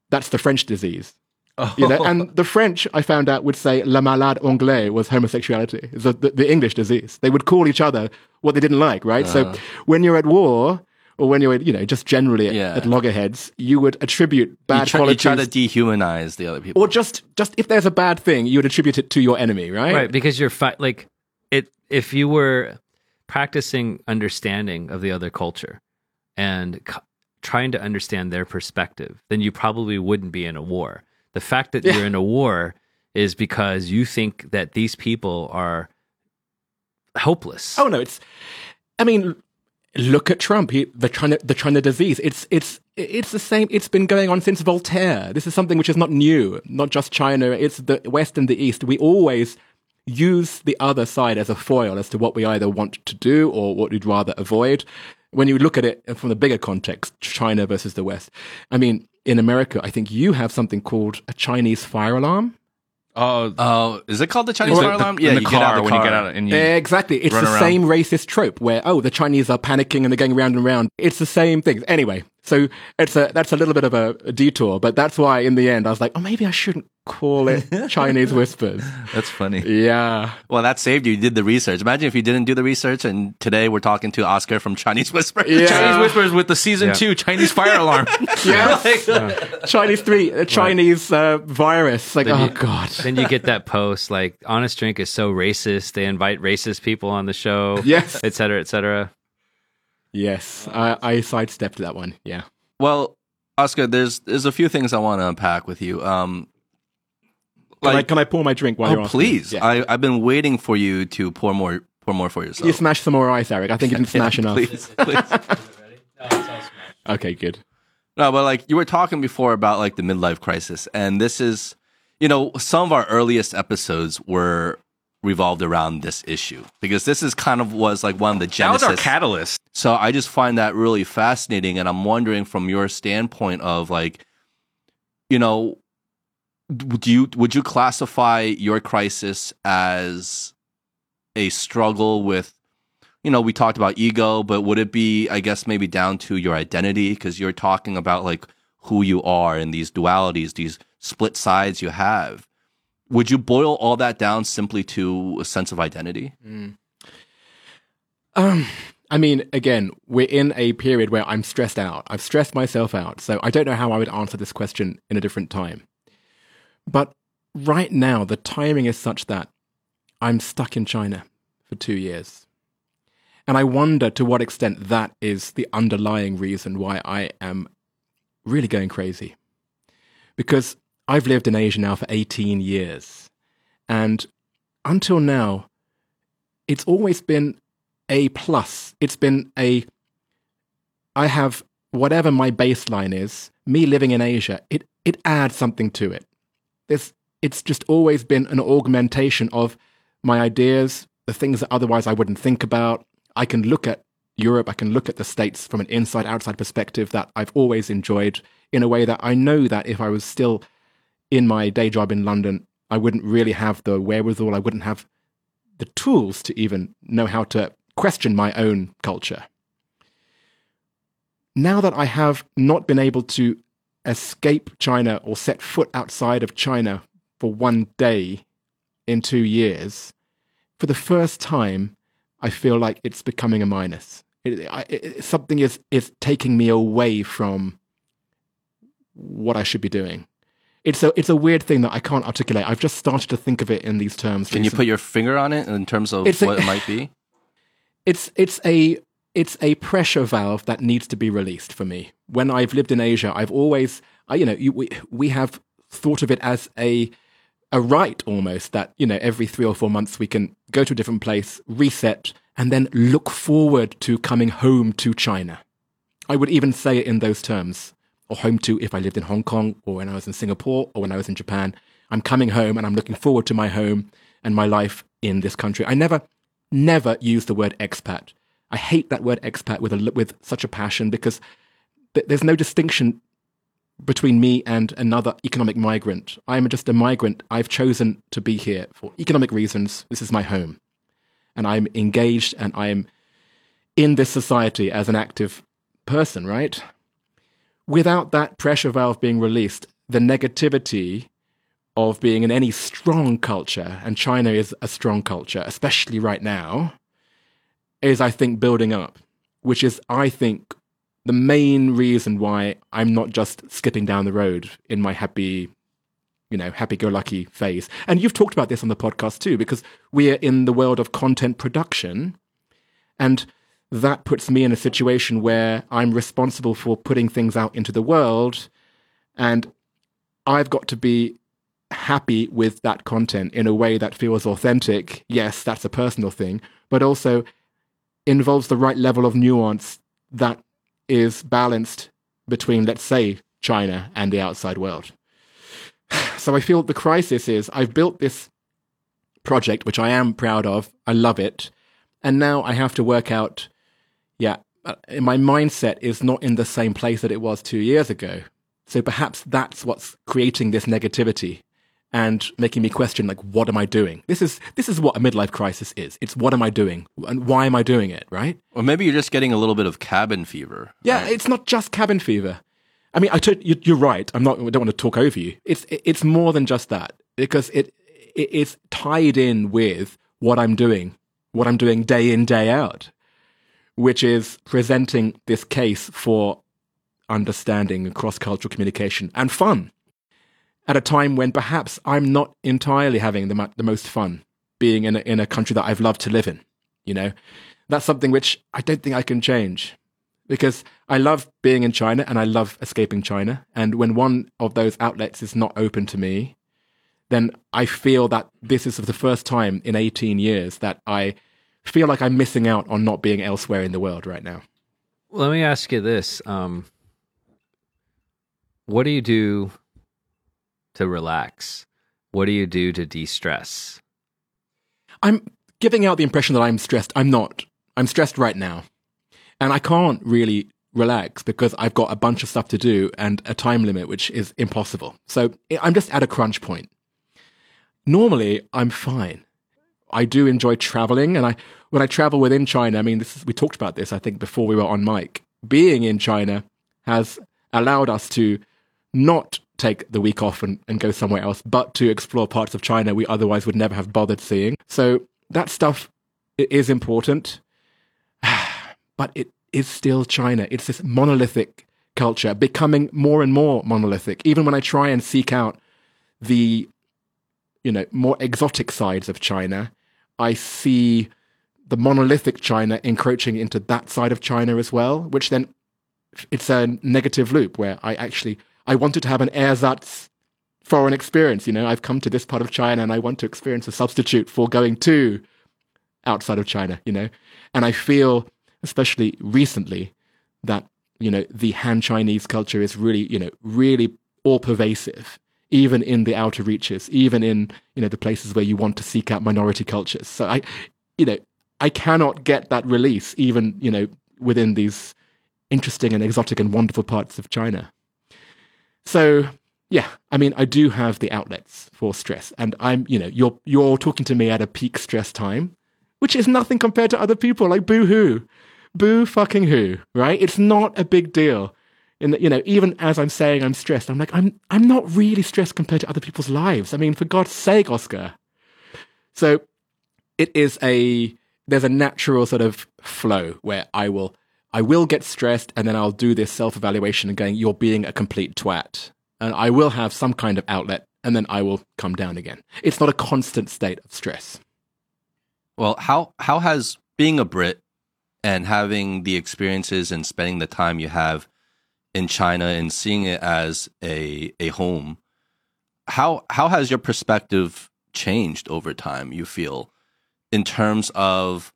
That's the French disease. Oh. You know, and the French, I found out, would say "la malade anglais" was homosexuality, the, the, the English disease. They would call each other what they didn't like, right? So uh. when you're at war, or when you're, you know, just generally at, Yeah. at loggerheads, you would attribute bad you, try, you qualities, try to dehumanize the other people. or just just if there's a bad thing, you would attribute it to your enemy, right? right because you're fi- like it if you were practicing understanding of the other culture and c- trying to understand their perspective then you probably wouldn't be in a war the fact that Yeah. you're in a war is because you think that these people are hopeless Oh no, it's. I mean, look at Trump. He, the China, the China disease. It's it's it's the same. It's been going on since Voltaire. This is something which is not new. Not just China. It's the West and the East. We always use the other side as a foil as to what we either want to do or what we'd rather avoid. When you look at it from the bigger context, China versus the West. I mean, in America, I think you have something called a Chinese fire alarm. Oh, Oh, is it called the Chinese fire alarm? in the you car get out of the when you get out and you. Exactly. It's run the around. same racist trope where, oh, the Chinese are panicking and they're going round and round. It's the same thing. Anyway, so it's a, that's a little bit of a, a detour, but that's why in the end I was like, oh, maybe I shouldn't call it Chinese whispers. That's funny. Yeah. Well, that saved you. You did the research. Imagine if you didn't do the research, and today we're talking to Oscar from Chinese Whispers. Yeah. Chinese Whispers with the season Yeah. two Chinese fire alarm. Yes. Chinese three, a Chinese uh, virus. Like, Then oh, you- God. then you get that post like honest drink is so racist they invite racist people on the show Yes. et cetera et cetera Yes. I, I sidestepped that one. Yeah. Well, Oscar, there's there's a few things I want to unpack with you. Um, Can, I, like, can I pour my drink while you're oh please, Yeah. I I've been waiting for you to pour more pour more for yourself. you smash some more ice, Eric. I think you didn't smash enough. Please, please. Okay, good. No, but like you were talking before about like the midlife crisis, and this is, you know, some of our earliest episodes were revolved around this issue because this is kind of was like one of the That was genesis. our catalyst. So I just find that really fascinating, and I'm wondering from your standpoint of like, you know, do you would you classify your crisis as a struggle with, you know, we talked about ego, but would it be, I guess, maybe down to your identity because you're talking about like who you are and these dualities, these split sides you have. Would you boil all that down simply to a sense of identity? Um, I mean, again, we're in a period where I'm stressed out. I've stressed myself out. So I don't know how I would answer this question in a different time. But right now, the timing is such that I'm stuck in China for two years. And I wonder to what extent that is the underlying reason why I am really going crazy. Because I've lived in Asia now for 18 years. And until now, it's always been a plus. It's been a. I have whatever my baseline is. Me living in Asia, it it adds something to it. This it's just always been an augmentation of my ideas, the things that otherwise I wouldn't think about. I can look at Europe, I can look at the States from an inside outside perspective that I've always enjoyed in a way that I know that if I was still in my day job in London, I wouldn't really have the wherewithal, I wouldn't have the tools to even know how to question my own culture. Now that I have not been able to escape China or set foot outside of China for one day in two years, for the first time, I feel like it's becoming a minus. It, it, something is, is taking me away from what I should be doing. It's a, it's a weird thing that I can't articulate. I've just started to think of it in these terms. Can you put your finger on it in terms of It's a- what it might be? it's it's a it's a pressure valve that needs to be released for me. When I've lived in Asia, I've always, I, you know, you, we we have thought of it as a a right almost that you know every three or four months we can go to a different place, reset, and then look forward to coming home to China. I would even say it in those terms. Or home to if I lived in Hong Kong or when I was in Singapore or when I was in Japan. I'm coming home and I'm looking forward to my home and my life in this country. I never, never use the word expat. I hate that word expat with a, with such a passion because th- there's no distinction between me and another economic migrant. I'm just a migrant. I've chosen to be here for economic reasons. This is my home. And I'm engaged and I'm in this society as an active person, right? Without that pressure valve being released, the negativity of being in any strong culture, and China is a strong culture, especially right now, is, I think, building up, which is, I think, the main reason why I'm not just skipping down the road in my happy, you know, happy go lucky phase. And you've talked about this on the podcast too, because we're in the world of content production. And that puts me in a situation where I'm responsible for putting things out into the world. And I've got to be happy with that content in a way that feels authentic. Yes, that's a personal thing, but also involves the right level of nuance that is balanced between, let's say, China and the outside world. So I feel the crisis is I've built this project, which I am proud of. I love it. And now I have to work out, yeah, my mindset is not in the same place that it was two years ago. So perhaps that's what's creating this negativity and making me question like what am i doing? This is this is what a midlife crisis is. It's what am i doing? And why am i doing it right? Or maybe you're just getting a little bit of cabin fever. yeah it's not just cabin fever. I mean i you, you're right. I'm not i don't want to talk over you. It's it's more than just that because it, it it's tied in with what i'm doing what i'm doing day in day out which is presenting this case for understanding and cross-cultural communication and fun at a time when perhaps I'm not entirely having the, the most fun being in a, in a country that I've loved to live in. You know, that's something which I don't think I can change because I love being in China and I love escaping China. And when one of those outlets is not open to me, then I feel that this is the first time in 18 years that I feel like I'm missing out on not being elsewhere in the world right now. Let me ask you this: um, What do you do to relax? What do you do to de-stress? I'm giving out the impression that I'm stressed. I'm not. I'm stressed right now. And I can't really relax because I've got a bunch of stuff to do and a time limit, which is impossible. So I'm just at a crunch point. Normally, I'm fine. I do enjoy traveling. And I, when I travel within China, I mean, this is, we talked about this, I think, before we were on mic. Being in China has allowed us to not take the week off and, and go somewhere else, but to explore parts of China we otherwise would never have bothered seeing. So that stuff is important, but it is still China. It's this monolithic culture becoming more and more monolithic. Even when I try and seek out the, you know, more exotic sides of China, I see the monolithic China encroaching into that side of China as well, which then it's a negative loop where I actually I wanted to have an ersatz foreign experience. You know, I've come to this part of China and I want to experience a substitute for going to outside of China. You know, and I feel, especially recently, that you know the Han Chinese culture is really you know really all pervasive, even in the outer reaches, even in you know the places where you want to seek out minority cultures. So I, you know, I cannot get that release even you know within these interesting and exotic and wonderful parts of China. So yeah, I mean, I do have the outlets for stress, and I'm, you know, you're you're talking to me at a peak stress time, which is nothing compared to other people. Like boo hoo, boo fucking hoo, right? It's not a big deal. And you know, even as I'm saying I'm stressed, I'm like, I'm I'm not really stressed compared to other people's lives. I mean, for God's sake, Oscar. So it is a there's a natural sort of flow where I will I will get stressed and then I'll do this self evaluation and going, you're being a complete twat. And I will have some kind of outlet and then I will come down again. It's not a constant state of stress. Well, how how has being a Brit and having the experiences and spending the time you have in China and seeing it as a a home, how how has your perspective changed over time, you feel, in terms of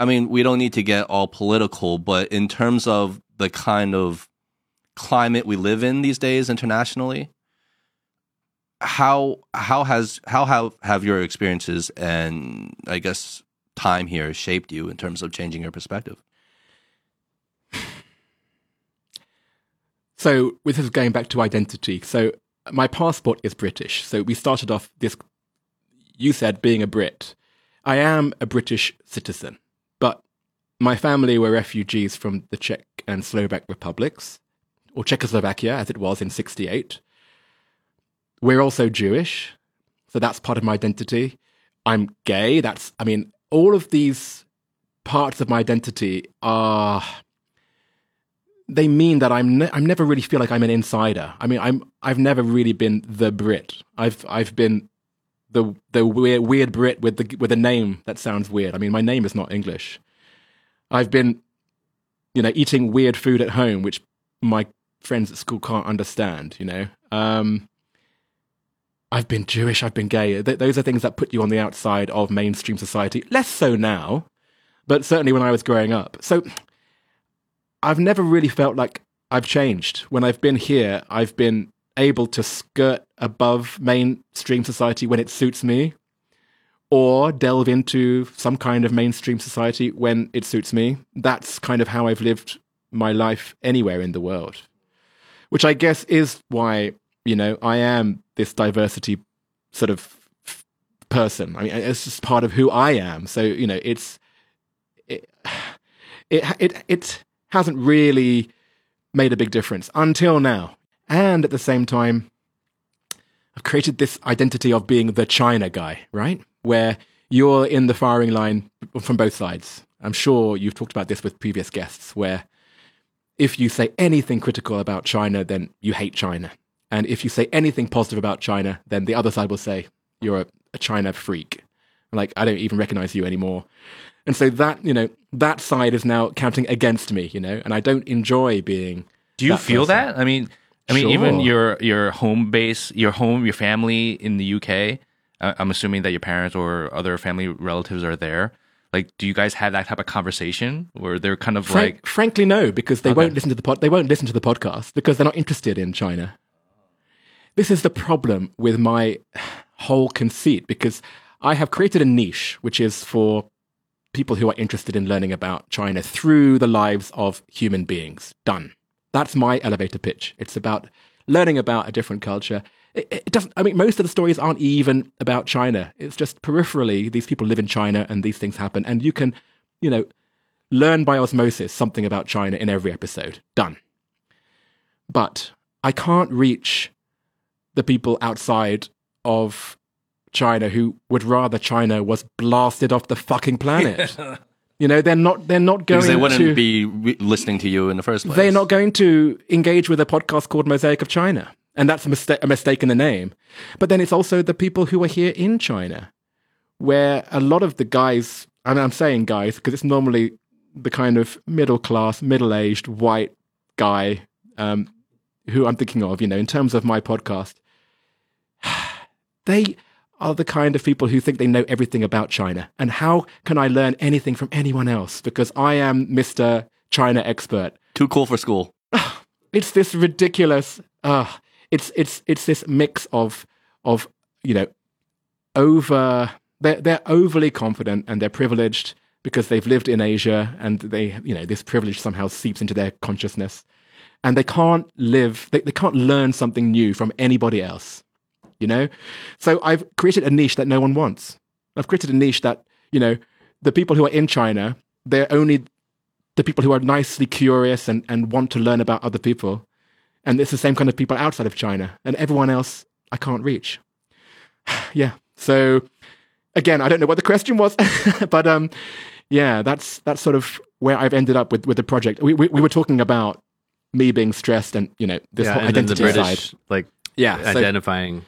I mean, we don't need to get all political, but in terms of the kind of climate we live in these days internationally, how how has how have have your experiences and I guess time here shaped you in terms of changing your perspective? So, with this going back to identity, so my passport is British. So we started off this. You said being a Brit. I am a British citizen, but my family were refugees from the Czech and Slovak republics, or Czechoslovakia as it was in '68. We're also Jewish, so that's part of my identity. I'm gay. That's, I mean, all of these parts of my identity are they mean that I'm ne- I'm never really feel like I'm an insider. I mean, I'm I've never really been the Brit. I've I've been the the weird weird Brit with the with a name that sounds weird. I mean, my name is not English. I've been, you know, eating weird food at home, which my friends at school can't understand. You know, um, I've been Jewish. I've been gay. Th- those are things that put you on the outside of mainstream society. Less so now, but certainly when I was growing up. So I've never really felt like I've changed. When I've been here, I've been able to skirt above mainstream society when it suits me, or delve into some kind of mainstream society when it suits me. That's kind of how I've lived my life anywhere in the world. Which I guess is why, you know, I am this diversity sort of person. I mean, it's just part of who I am. So, you know, it's, it, it, it, it hasn't really made a big difference until now. And at the same time, I've created this identity of being the China guy, right? Where you're in the firing line from both sides. I'm sure you've talked about this with previous guests, where if you say anything critical about China, then you hate China. And if you say anything positive about China, then the other side will say you're a, China freak. Like, I don't even recognize you anymore. And so that, you know, that side is now counting against me, you know, and I don't enjoy being. Do you that feel person. that? I mean, I mean, even your your home base, your home, your family in the UK. Uh, I'm assuming that your parents or other family relatives are there. Like, do you guys have that type of conversation where they're kind of Frank, like, frankly, no, because they Okay. won't listen to the pod. They won't listen to the podcast because they're not interested in China. This is the problem with my whole conceit because I have created a niche which is for people who are interested in learning about China through the lives of human beings. Done. That's my elevator pitch. It's about learning about a different culture. It, it doesn't. I mean, most of the stories aren't even about China. It's just peripherally these people live in China and these things happen, and you can, you know, learn by osmosis something about China in every episode. Done. But I can't reach the people outside of China who would rather China was blasted off the fucking planet. you know, they're not. They're not going Because they wouldn't to. be re- listening to you in the first place. they're not going to engage with a podcast called Mosaic of China, and that's a mistake. A mistake in the name. But then it's also the people who are here in China, where a lot of the guys, and I'm saying guys because it's normally the kind of middle class, middle aged white guy um, who I'm thinking of. You know, in terms of my podcast, they are the kind of people who think they know everything about China. And how can I learn anything from anyone else? Because I am Mr. China expert. Too cool for school. It's this ridiculous. Uh, it's it's it's this mix of of you know over they're they're overly confident and they're privileged because they've lived in Asia and they you know this privilege somehow seeps into their consciousness and they can't live they, they can't learn something new from anybody else you know? So i've created a niche that no one wants. I've created a niche that you know the people who are in china they're only the people who are nicely curious and, and want to learn about other people. And it's the same kind of people outside of china and everyone else i can't reach. Yeah. So again i don't know what the question was but um yeah that's that's sort of where i've ended up with with the project. We we, we were talking about me being stressed and you know this yeah, whole then the identity British side. like yeah so identifying.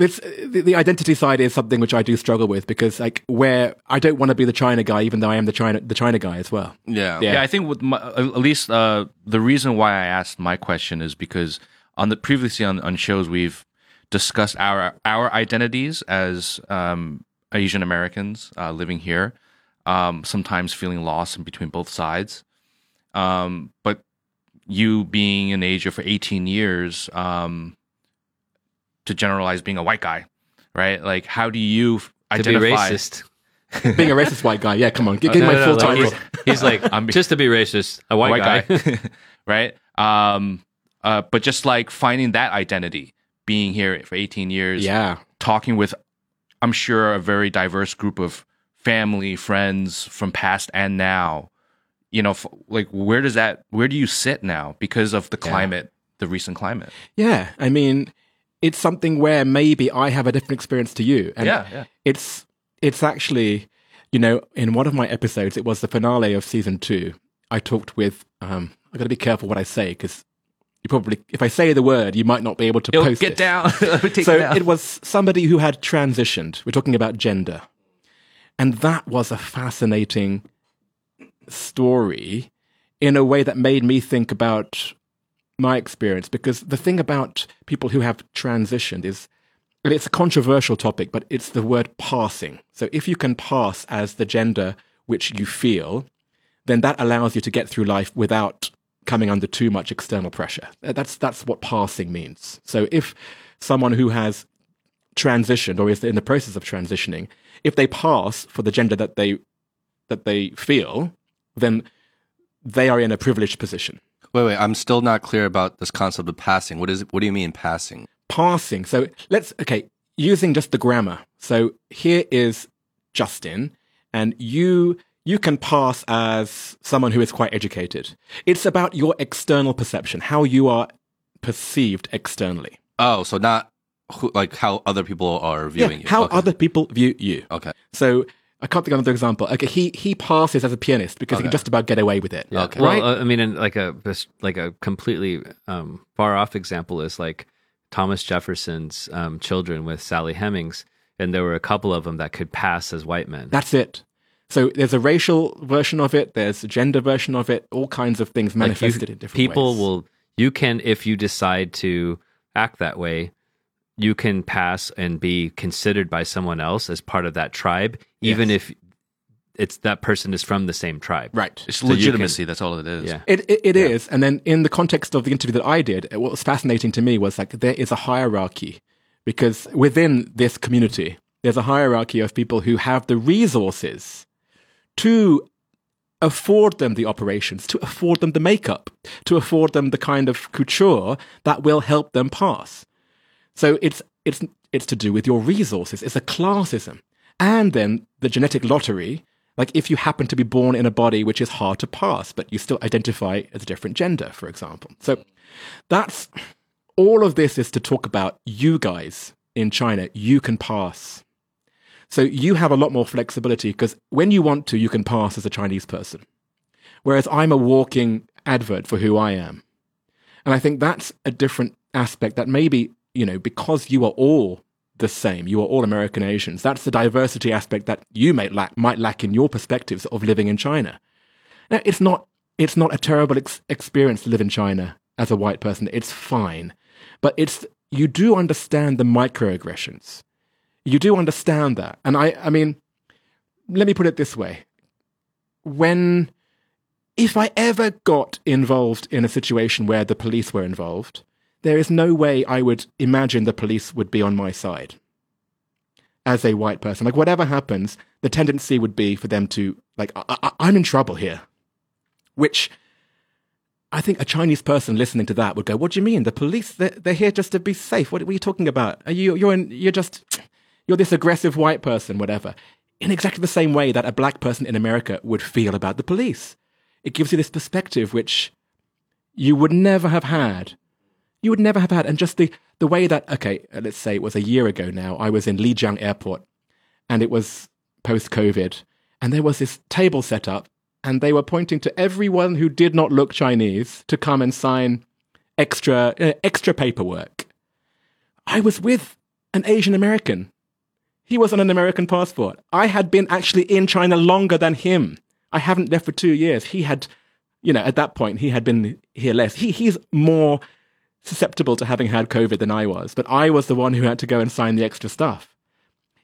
This the, the identity side is something which i do struggle with because like where i don't want to be the china guy even though i am the china the china guy as well Yeah. Yeah. Yeah, I think with my, at least uh, the reason why I asked my question is because on the previously on, on shows we've discussed our our identities as um, Asian Americans uh, living here, um, sometimes feeling lost in between both sides. Um, but you being in Asia for 18 years, um, to generalize being a white guy, right? Like, how do you To be identify? racist. Being a racist white guy, yeah, come on, give, give No, my no, full no, like, title. he's, he's like, I'm- just to be racist, a white, white guy. guy, right? Um, uh, but just like finding that identity, being here for 18 years, Yeah, talking with, I'm sure, a very diverse group of family, friends from past and now. You know, f- like where does that, where do you sit now because of the Yeah. climate, the recent climate? yeah. I mean, it's something where maybe I have a different experience to you, and yeah, yeah. it's it's actually, you know, in one of my episodes, it was the finale of season two. I talked with. Um, I got to be careful what I say because you probably, if I say the word, you might not be able to Yo, post get this. down. So it down. it was somebody who had transitioned. We're talking about gender. And that was a fascinating story in a way that made me think about my experience. Because the thing about people who have transitioned is and it's a controversial topic, but it's the word passing. So if you can pass as the gender which you feel, then that allows you to get through life without coming under too much external pressure. That's that's what passing means. So if someone who has transitioned or is in the process of transitioning, if they pass for the gender that they that they feel, then they are in a privileged position. Wait, wait. I'm still not clear about this concept of passing. What is it? What do you mean passing? passing. So let's, okay, using just the grammar. So here is Justin, and you, you can pass as someone who is quite educated. It's about your external perception, how you are perceived externally. Oh, so not who, like how other people are viewing yeah, you. how okay. other people view you. Okay. So I can't think of another example. Okay, he, he passes as a pianist because he can just about get away with it. Yeah. Okay. Well, Right? uh, I mean, like a like a completely um, far off example is like Thomas Jefferson's um, children with Sally Hemings, and there were a couple of them that could pass as white men. That's it. So there's a racial version of it, there's a gender version of it, all kinds of things Like, you- manifested in different ways. people ways. will you can if you decide to act that way you can pass and be considered by someone else as part of that tribe even if it's that person is from the same tribe Right. It's So you can- legitimacy. That's all it is. yeah It it, it is, and then in the context of the interview that I did, what was fascinating to me was like there is a hierarchy because within this community, there's a hierarchy of people who have the resources to afford them the operations, to afford them the makeup, to afford them the kind of couture that will help them pass. So it's it's it's to do with your resources. It's a classism, and then the genetic lottery. Like if you happen to be born in a body which is hard to pass, but you still identify as a different gender, for example. So that's all of this is to talk about you guys in China. You can pass. So you have a lot more flexibility because when you want to, you can pass as a Chinese person. Whereas I'm a walking advert for who I am. And I think that's a different aspect that maybe, you know, because you are all the same, you are all American Asians, that's the diversity aspect that you may lack, might lack in your perspectives of living in China. Now, it's not, it's not a terrible ex- experience to live in China as a white person. It's fine. But it's, you do understand the microaggressions. You do understand that. And I, I mean, let me put it this way. When, if I ever got involved in a situation where the police were involved, there is no way I would imagine the police would be on my side as a white person. Like, whatever happens, the tendency would be for them to, like, I, I, I'm in trouble here. Which I think a Chinese person listening to that would go, What do you mean? The police, they're, they're here just to be safe. What, what are you talking about? Are you, you're, in, you're just, you're this aggressive white person, whatever. In exactly the same way that a black person in America would feel about the police. It gives you this perspective which you would never have had. You would never have had. And just the, the way that, okay, let's say it was a year ago now, I was in Lijiang Airport and it was post COVID and there was this table set up and they were pointing to everyone who did not look Chinese to come and sign extra, uh, extra paperwork. I was with an Asian American. He was on an American passport. I had been actually in China longer than him. I haven't left for two years. He had, you know, at that point, he had been here less. He, he's more susceptible to having had COVID than I was, but I was the one who had to go and sign the extra stuff.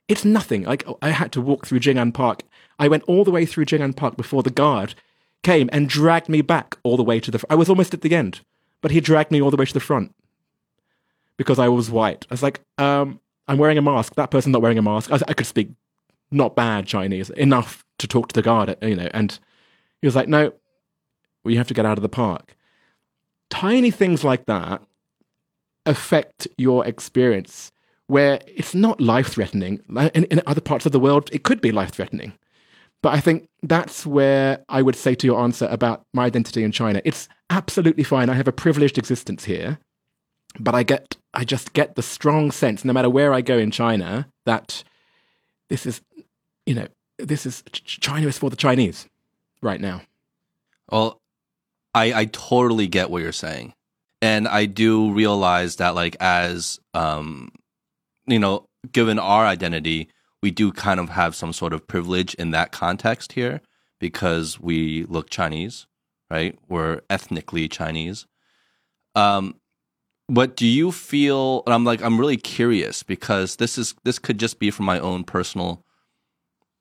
It's nothing. Like, I had to walk through Jing'an Park. I went all the way through Jing'an Park before the guard came and dragged me back all the way to the. I was almost at the end, but he dragged me all the way to the front because I was white. I was like, um, I'm wearing a mask. That person's not wearing a mask. I, I could speak not bad Chinese enough to talk to the guard, you know. And he was like, no, you have to get out of the park. Tiny things like that affect your experience where it's not life threatening. In, in other parts of the world, it could be life threatening. But I think that's where I would say to your answer about my identity in China. It's absolutely fine. I have a privileged existence here, but I get, I just get the strong sense, no matter where I go in China, that this is, you know, this is China is for the Chinese right now. Well, I I totally get what you're saying, and I do realize that like as um, you know, given our identity, we do kind of have some sort of privilege in that context here because we look Chinese, right? We're ethnically Chinese. Um, but do you feel? And I'm like, I'm really curious because this is this could just be from my own personal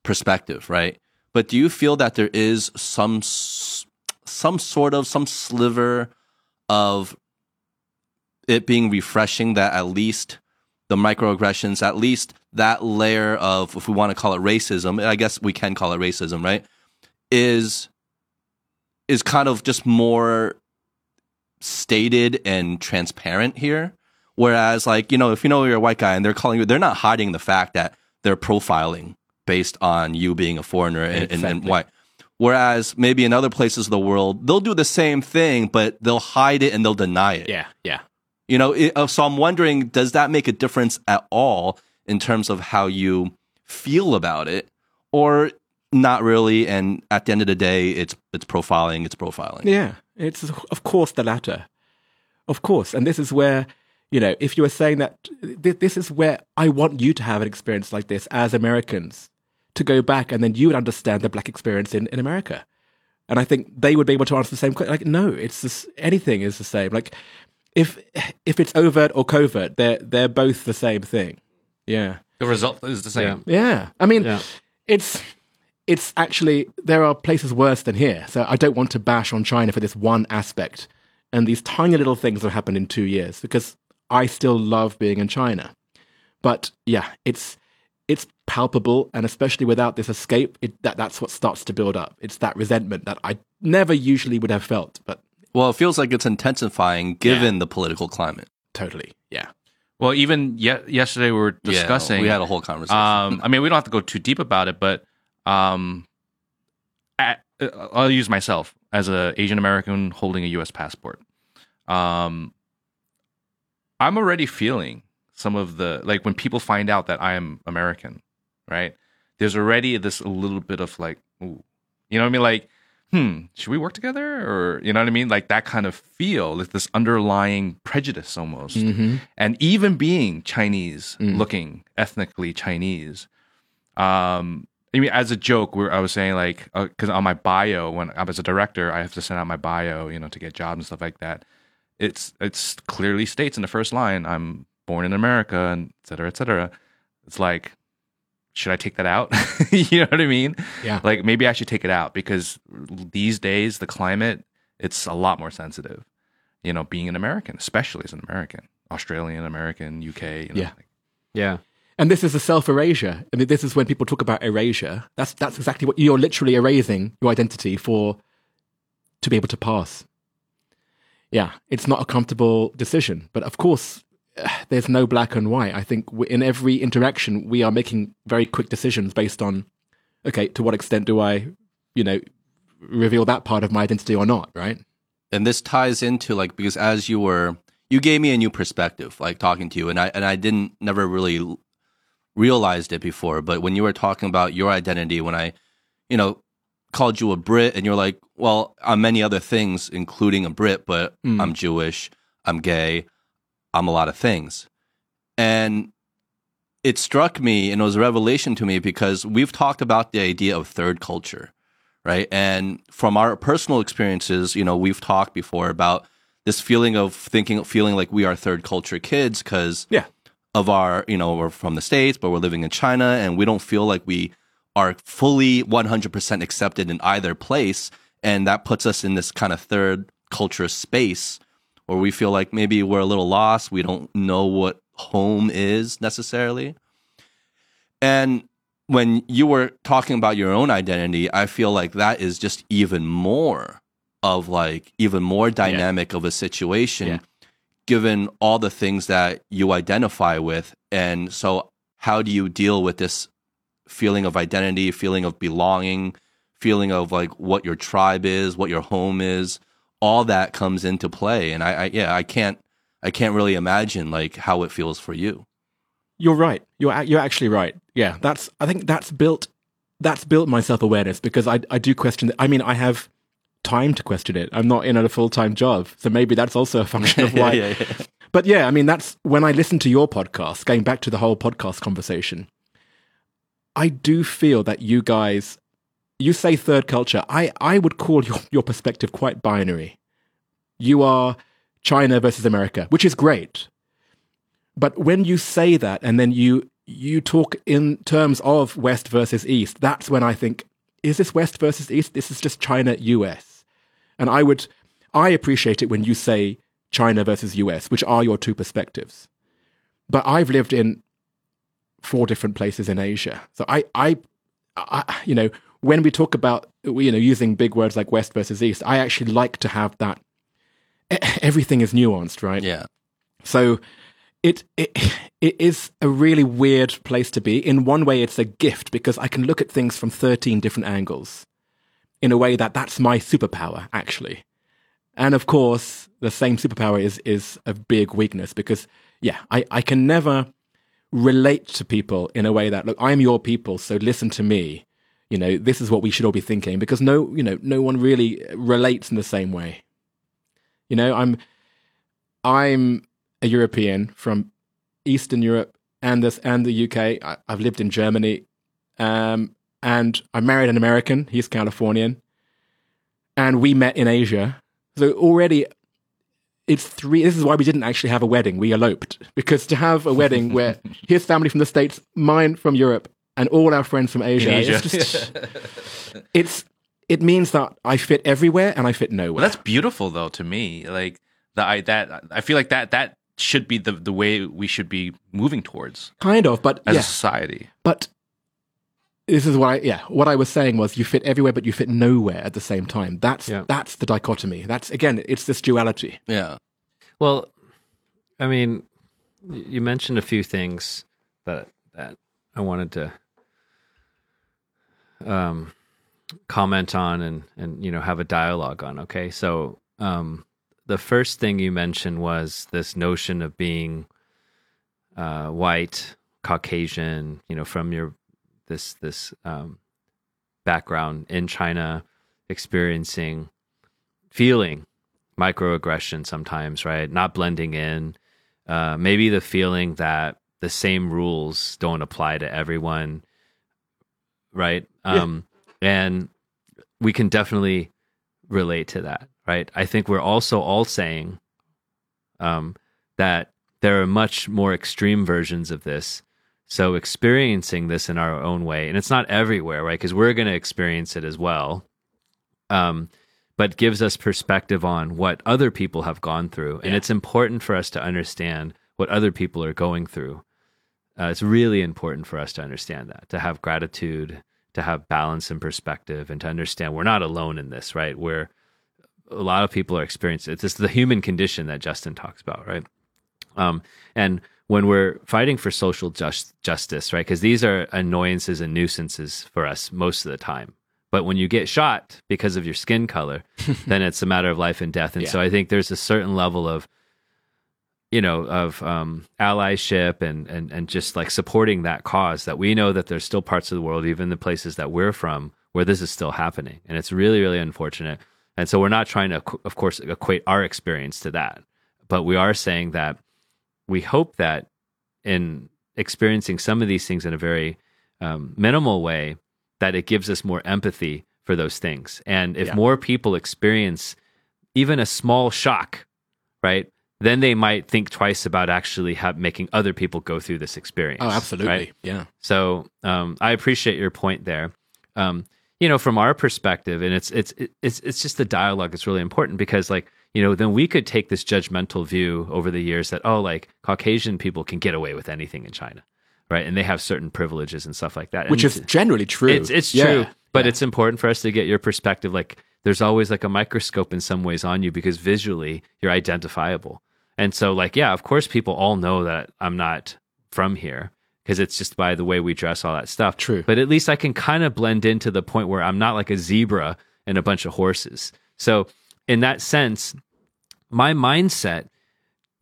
perspective, right? But do you feel that there is some some sort of some sliver of it being refreshing that at least the microaggressions, at least that layer of, if we want to call it racism, I guess we can call it racism, right? Is is kind of just more stated and transparent here. Whereas, like, you know, if you know you're a white guy and they're calling you, they're not hiding the fact that they're profiling based on you being a foreigner and, exactly. and, and white. Whereas maybe in other places of the world, they'll do the same thing, but they'll hide it and they'll deny it. Yeah, yeah. You know, it, uh, so I'm wondering, does that make a difference at all in terms of how you feel about it, or not really? And at the end of the day, it's it's profiling. It's profiling. Yeah, it's of course the latter, of course. And this is where you know, if you were saying that this is where I want you to have an experience like this as Americans, to go back and then you would understand the black experience in, in America. And I think they would be able to answer the same question. Like, no, it's just, anything is the same. Like, if if it's overt or covert, they're they're both the same thing. Yeah. The result is the same. Yeah. yeah. I mean, yeah. it's it's actually there are places worse than here. So I don't want to bash on China for this one aspect and these tiny little things that happened in two years because I still love being in China. But yeah, it's it's palpable, and especially without this escape, it, that that's what starts to build up. It's that resentment that I never usually would have felt, but well, it feels like it's intensifying given yeah. the political climate. Totally. Yeah. Well, even ye- yesterday we were discussing. Yeah, we had a whole conversation. Um, I mean, we don't have to go too deep about it, but um, at, uh, I'll use myself as an Asian American holding a U.S. passport. Um, I'm already feeling some of the like when people find out that I am American, right? There's already this a little bit of like, ooh, you know what I mean? Like hmm, should we work together? Or, you know what I mean? Like that kind of feel, like this underlying prejudice almost. Mm-hmm. And even being Chinese mm. looking, ethnically Chinese, um, I mean, as a joke, I was saying like, because uh, on my bio, when I was a director, I have to send out my bio, you know, to get jobs and stuff like that. It's it's clearly states in the first line, I'm born in America, and et cetera, et cetera. It's like should I take that out? you know what I mean? Yeah. Like maybe I should take it out because these days the climate it's a lot more sensitive. You know, being an American, especially as an American, Australian American, UK. You know, yeah. Like, yeah. And this is a self erasure. I mean, this is when people talk about erasure. That's that's exactly what you're literally erasing your identity for to be able to pass. Yeah, it's not a comfortable decision, but of course, there's no black and white. I think in every interaction, we are making very quick decisions based on, okay, to what extent do I, you know, reveal that part of my identity or not, right? And this ties into like because as you were, you gave me a new perspective, like talking to you, and I and I didn't never really realized it before, but when you were talking about your identity, when I, you know, called you a Brit, and you're like, well, I'm many other things, including a Brit, but mm. I'm Jewish, I'm gay I'm a lot of things. And it struck me and it was a revelation to me because we've talked about the idea of third culture, right? And from our personal experiences, you know, we've talked before about this feeling of thinking, feeling like we are third culture kids because yeah. of our, you know, we're from the States, but we're living in China and we don't feel like we are fully 100% accepted in either place. and that puts us in this kind of third culture space where we feel like maybe we're a little lost. We don't know what home is necessarily. And when you were talking about your own identity, I feel like that is just even more of like even more dynamic of a situation Yeah. given all the things that you identify with. And so how do you deal with this feeling of identity, feeling of belonging, feeling of like what your tribe is, what your home is? All that comes into play. And I, I yeah, I can't I can't really imagine like how it feels for you. You're right. You're you're actually right. Yeah, that's. I think that's built. That's built my self awareness because I I do question. I mean, I have time to question it. I'm not in a full time job, so maybe that's also a function of why. yeah, yeah. But yeah, I mean, that's when I listen to your podcast. Going back to the whole podcast conversation, I do feel that you guys, you say third culture. I I would call your your perspective quite binary. You are China versus America, which is great. But when you say that and then you you talk in terms of West versus East, that's when I think, is this West versus East? This is just China US. And I would I appreciate it when you say China versus US, which are your two perspectives. But I've lived in four different places in Asia. So I I, I you know, when we talk about you know using big words like West versus East, I actually like to have that everything is nuanced, right? Yeah. So it it it is a really weird place to be. In one way, it's a gift because I can look at things from thirteen different angles. In a way that that's my superpower, actually. And of course, the same superpower is is a big weakness because yeah, I I can never relate to people in a way that look, I'm your people, so listen to me. You know, this is what we should all be thinking because no, you know, no one really relates in the same way. You know, I'm I'm a European from Eastern Europe and this and the UK. I, I've lived in Germany, um, and I married an American. He's Californian, and we met in Asia. So already, it's three. This is why we didn't actually have a wedding. We eloped because to have a wedding where his family from the states, mine from Europe, and all our friends from Asia, Asia. it's just it's it means that I fit everywhere and I fit nowhere. Well, that's beautiful though to me. Like that, I that I feel like that that should be the the way we should be moving towards kind of, but as yeah, a society. But this is what I yeah, what I was saying was you fit everywhere but you fit nowhere at the same time. That's Yeah. that's the dichotomy. That's again, it's this duality. Yeah. Well, I mean, you mentioned a few things that that I wanted to um, comment on and and you know have a dialogue on. Okay, so um, the first thing you mentioned was this notion of being uh, white, Caucasian. You know, from your this this um, background in China, experiencing, feeling microaggression sometimes, right? Not blending in. Uh, maybe the feeling that the same rules don't apply to everyone, right? Yeah. Um, and we can definitely relate to that, right? I think we're also all saying um, that there are much more extreme versions of this. So experiencing this in our own way, and it's not everywhere, right? Because we're going to experience it as well. Um, but gives us perspective on what other people have gone through. And Yeah. it's important for us to understand what other people are going through. Uh, it's really important for us to understand that, to have gratitude, to have balance and perspective, and to understand we're not alone in this, right? Where a lot of people are experiencing it's just the human condition that Justin talks about, right? Um, and when we're fighting for social just, justice, right? Because these are annoyances and nuisances for us most of the time. But when you get shot because of your skin color, then it's a matter of life and death. And Yeah. so I think there's a certain level of, you know, of um, allyship and, and and just like supporting that cause. That we know that there's still parts of the world, even the places that we're from, where this is still happening, and it's really really unfortunate. And so we're not trying to, of course, equate our experience to that, but we are saying that we hope that in experiencing some of these things in a very um, minimal way, that it gives us more empathy for those things. And if Yeah. more people experience even a small shock, right, then they might think twice about actually ha- making other people go through this experience. Oh, absolutely. right? Yeah. So um, I appreciate your point there. Um, you know, from our perspective, and it's it's it's it's just the dialogue that's really important because like you know, then we could take this judgmental view over the years that oh, like Caucasian people can get away with anything in China, right? And they have certain privileges and stuff like that, which and is generally true. It's it's Yeah. true, but Yeah. it's important for us to get your perspective. Like, there's always like a microscope in some ways on you because visually you're identifiable. And so, like, yeah, of course, people all know that I'm not from here because it's just by the way we dress, all that stuff. True. But at least I can kind of blend into the point where I'm not like a zebra and a bunch of horses. So, in that sense, my mindset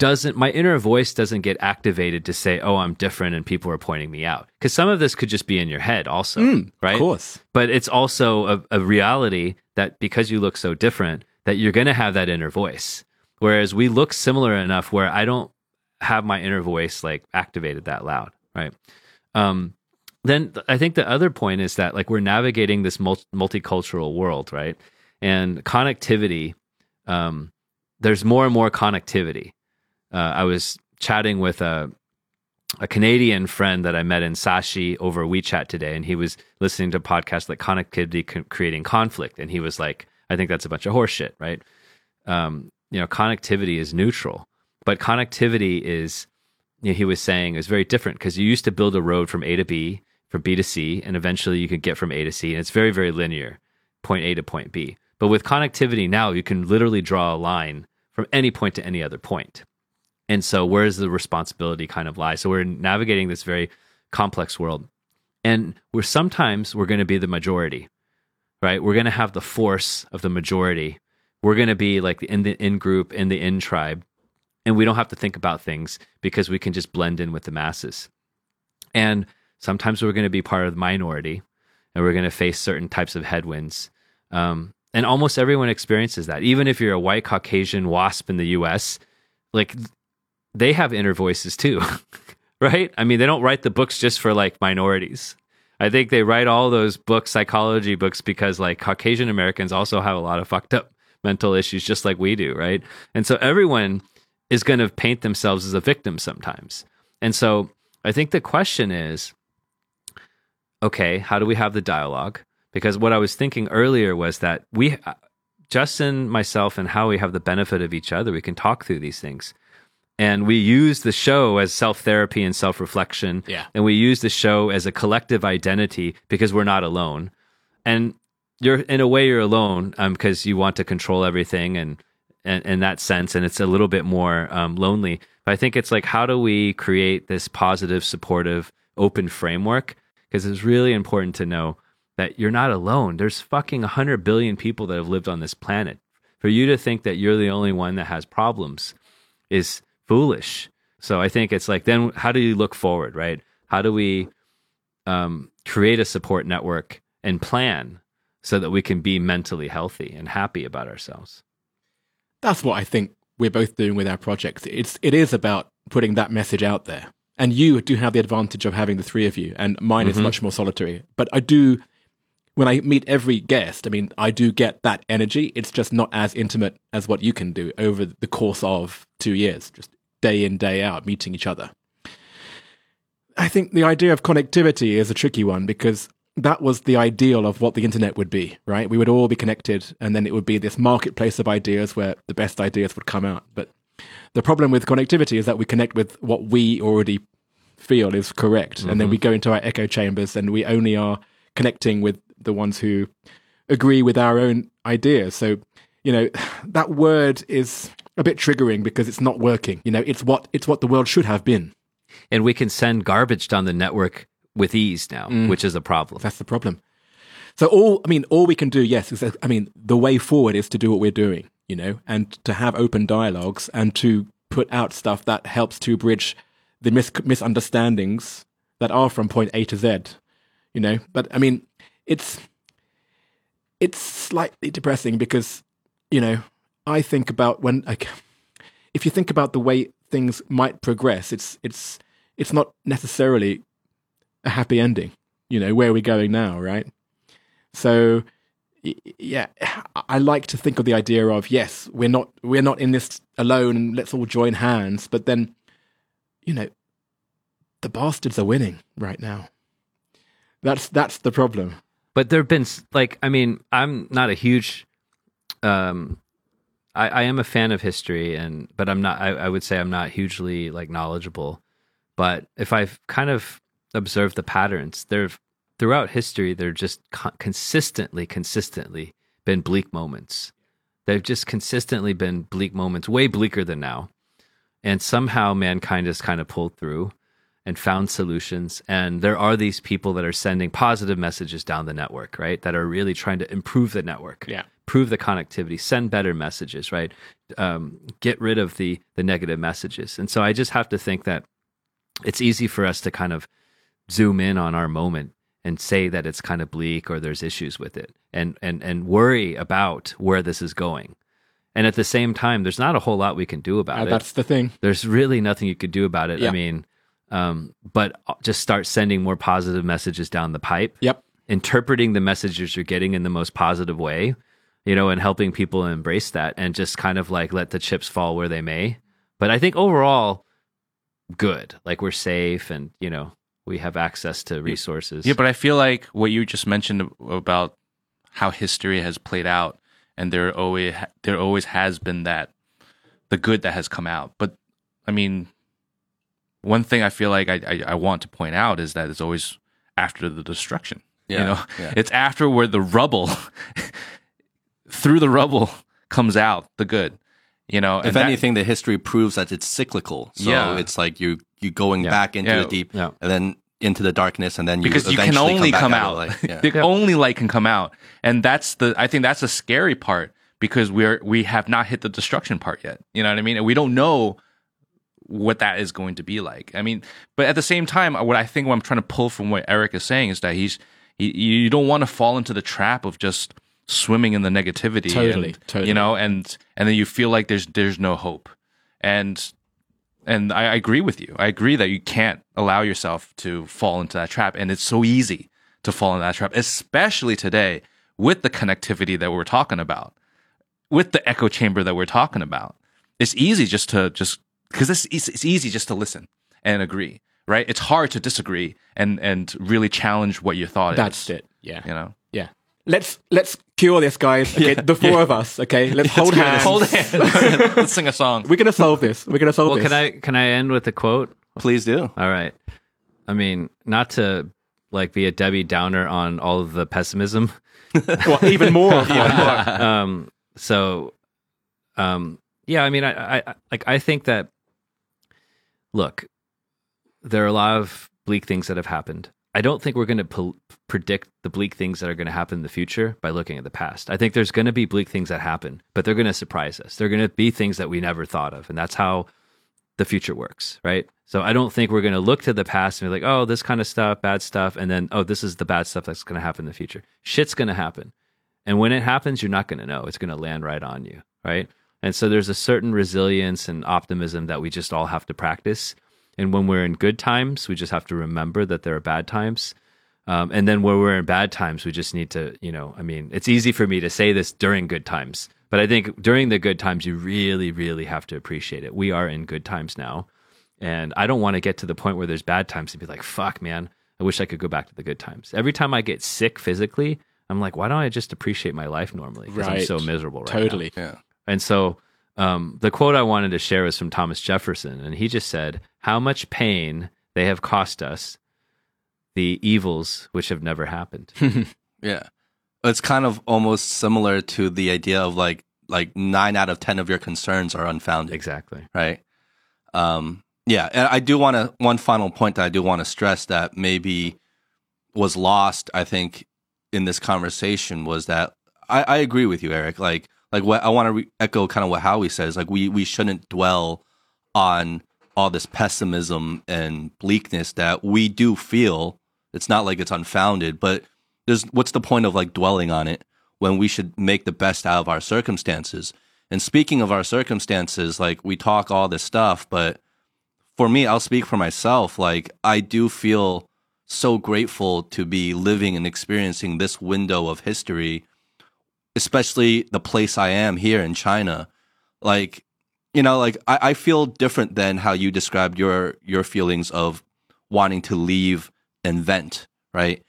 doesn't my inner voice doesn't get activated to say oh i'm different and people are pointing me out because some of this could just be in your head also mm, right Of course. but it's also a, a reality that because you look so different that you're going to have that inner voice whereas we look similar enough where i don't have my inner voice like activated that loud right? Um then i think the other point is that like we're navigating this mul- multicultural world right? And connectivity um there's more and more connectivity. Uh, i was chatting with a a Canadian friend that I met in Sashi over WeChat today, and he was listening to a podcast like Connectivity Creating Conflict, and he was like, "I think that's a bunch of horseshit, right?" Um, you know, connectivity is neutral, but connectivity is, you know, he was saying, is very different because you used to build a road from A to B, from B to C, and eventually you could get from A to C, and it's very, very linear, point A to point B. But with connectivity now, you can literally draw a line from any point to any other point. And so, where does the responsibility kind of lie? So, we're navigating this very complex world, and we're sometimes we're going to be the majority, right? We're going to have the force of the majority. We're going to be like in the in group, in the in tribe, and we don't have to think about things because we can just blend in with the masses. And sometimes we're going to be part of the minority, and we're going to face certain types of headwinds. Um, and almost everyone experiences that. Even if you're a white Caucasian wasp in the U.S., like they have inner voices too, right? I mean, they don't write the books just for like minorities. I think they write all those books, psychology books, because like Caucasian Americans also have a lot of fucked up mental issues, just like we do, right? And so everyone is going to paint themselves as a victim sometimes. And so I think the question is okay, how do we have the dialogue? Because what I was thinking earlier was that we, uh, Justin, myself, and Howie have the benefit of each other. We can talk through these things. And we use the show as self therapy and self reflection. Yeah. And we use the show as a collective identity because we're not alone. And you're, in a way, you're alone because you want to control everything and, and, in that sense. And it's a little bit more um, lonely. But I think it's like, how do we create this positive, supportive, open framework? Because it's really important to know that you're not alone. There's fucking 100 billion people that have lived on this planet. For you to think that you're the only one that has problems is foolish. So I think it's like, then how do you look forward, right? How do we um, create a support network and plan so that we can be mentally healthy and happy about ourselves? That's what I think we're both doing with our projects. It's it is about putting that message out there. And you do have the advantage of having the three of you, and mine is mm-hmm. much more solitary. But I do when I meet every guest, I mean, I do get that energy. It's just not as intimate as what you can do over the course of two years, just day in, day out, meeting each other. I think the idea of connectivity is a tricky one because that was the ideal of what the internet would be, right? We would all be connected, and then it would be this marketplace of ideas where the best ideas would come out. But the problem with connectivity is that we connect with what we already feel is correct, and then we mm-hmm. go into our echo chambers, and we only are connecting with the ones who agree with our own ideas. So, you know, that word is a bit triggering because it's not working. You know, it's what it's what the world should have been. And we can send garbage down the network with ease now, mm. which is a problem. That's the problem. So all I mean, all we can do, yes, is I mean, the way forward is to do what we're doing, you know, and to have open dialogues and to put out stuff that helps to bridge the mis- misunderstandings that are from point A to Z, you know. But I mean, it's it's slightly depressing because you know I think about when like if you think about the way things might progress, it's it's it's not necessarily a happy ending. You know where are we going now, right? So yeah, I- like to think of the idea of yes, we're not we're not in this alone, and let's all join hands. But then, you know, the bastards are winning right now. That's that's the problem. but there've been like I mean I'm not a huge um I, I am a fan of history and but I'm not I, I would say I'm not hugely like knowledgeable but if I've kind of observed the patterns there throughout history there just co- consistently consistently been bleak moments they've just consistently been bleak moments way bleaker than now and somehow mankind has kind of pulled through and found solutions. And there are these people that are sending positive messages down the network, right? That are really trying to improve the network, Yeah. improve the connectivity, send better messages, right? Um, get rid of the the negative messages. And so I just have to think that it's easy for us to kind of zoom in on our moment and say that it's kind of bleak or there's issues with it and and and worry about where this is going. And at the same time, there's not a whole lot we can do about Uh, it that's the thing. there's really nothing you could do about it. I mean, um, but just start sending more positive messages down the pipe, Yep. interpreting the messages you're getting in the most positive way, you know, and helping people embrace that and just kind of like let the chips fall where they may. But I think overall, good. Like we're safe and, you know, we have access to resources. Yeah, but I feel like what you just mentioned about how history has played out, and there always there always has been that the good that has come out. But I mean, one thing I feel like I I, I want to point out is that it's always after the destruction. Yeah, You know, yeah. it's after where the rubble through the rubble comes out the good. You know, If and that- anything, the history proves that it's cyclical. So Yeah. it's like you you going Yeah. back into Yeah. the deep and then into the darkness, and then you because you can only back come, of out. the light. Yeah. the only light can come out, and that's the. I think that's the scary part because we're we have not hit the destruction part yet. You know what I mean? And we don't know what that is going to be like. I mean, but at the same time, what I think what I'm trying to pull from what Eric is saying is that he's you, you don't want to fall into the trap of just swimming in the negativity. Totally, and, totally. You know, and and then you feel like there's there's no hope, and and I, I agree with you. I agree that you can't allow yourself to fall into that trap, and it's so easy to fall into that trap, especially today with the connectivity that we're talking about, with the echo chamber that we're talking about. It's easy just to just because it's, it's easy just to listen and agree, right? It's hard to disagree and and really challenge what you thought That's is. it. Yeah. You know, Yeah. Let's let's cure this, guys. Okay, the four of us. Okay, let's hold hands. hold hands. Let's sing a song. We're gonna solve this. We're gonna solve well, this. can I can I end with a quote? Please do. All right. I mean, not to like be a Debbie Downer on all of the pessimism. Well, even more. um, so, um, yeah, I mean, I, I, like, I think that, look, there are a lot of bleak things that have happened. I don't think we're going to pol- predict the bleak things that are going to happen in the future by looking at the past. I think there's going to be bleak things that happen, but they're going to surprise us. They're going to be things that we never thought of, and that's how the future works, right? So I don't think we're going to look to the past and be like, oh, this kind of stuff, bad stuff, and then oh, this is the bad stuff that's going to happen in the future. Shit's going to happen. And when it happens, you're not going to know. It's going to land right on you, right? And so there's a certain resilience and optimism that we just all have to practice. And when we're in good times, we just have to remember that there are bad times. Um, and then when we're in bad times, we just need to, you know, I mean, it's easy for me to say this during good times, but I think during the good times, you really, really have to appreciate it. We are in good times now. And I don't want to get to the point where there's bad times and be like, fuck, man, I wish I could go back to the good times. Every time I get sick physically, I'm like, why don't I just appreciate my life normally? Because I'm so miserable right now. totally. Yeah. And so um, the quote I wanted to share was from Thomas Jefferson, and he just said, How much pain they have cost us, the evils which have never happened. Yeah. It's kind of almost similar to the idea of like like nine out of ten of your concerns are unfounded. exactly. right? Um, yeah, and I do want to one final point that I do want to stress that maybe was lost. I think in this conversation was that I, I agree with you, Eric. Like, like what I want to re- echo kind of what Howie says. Like, we we shouldn't dwell on all this pessimism and bleakness that we do feel. It's not like it's unfounded, but there's what's the point of like dwelling on it when we should make the best out of our circumstances? And speaking of our circumstances, like we talk all this stuff, but for me, I'll speak for myself. Like I do feel so grateful to be living and experiencing this window of history, especially the place I am here in China. Like, you know, like I, I feel different than how you described your your feelings of wanting to leave and vent, right?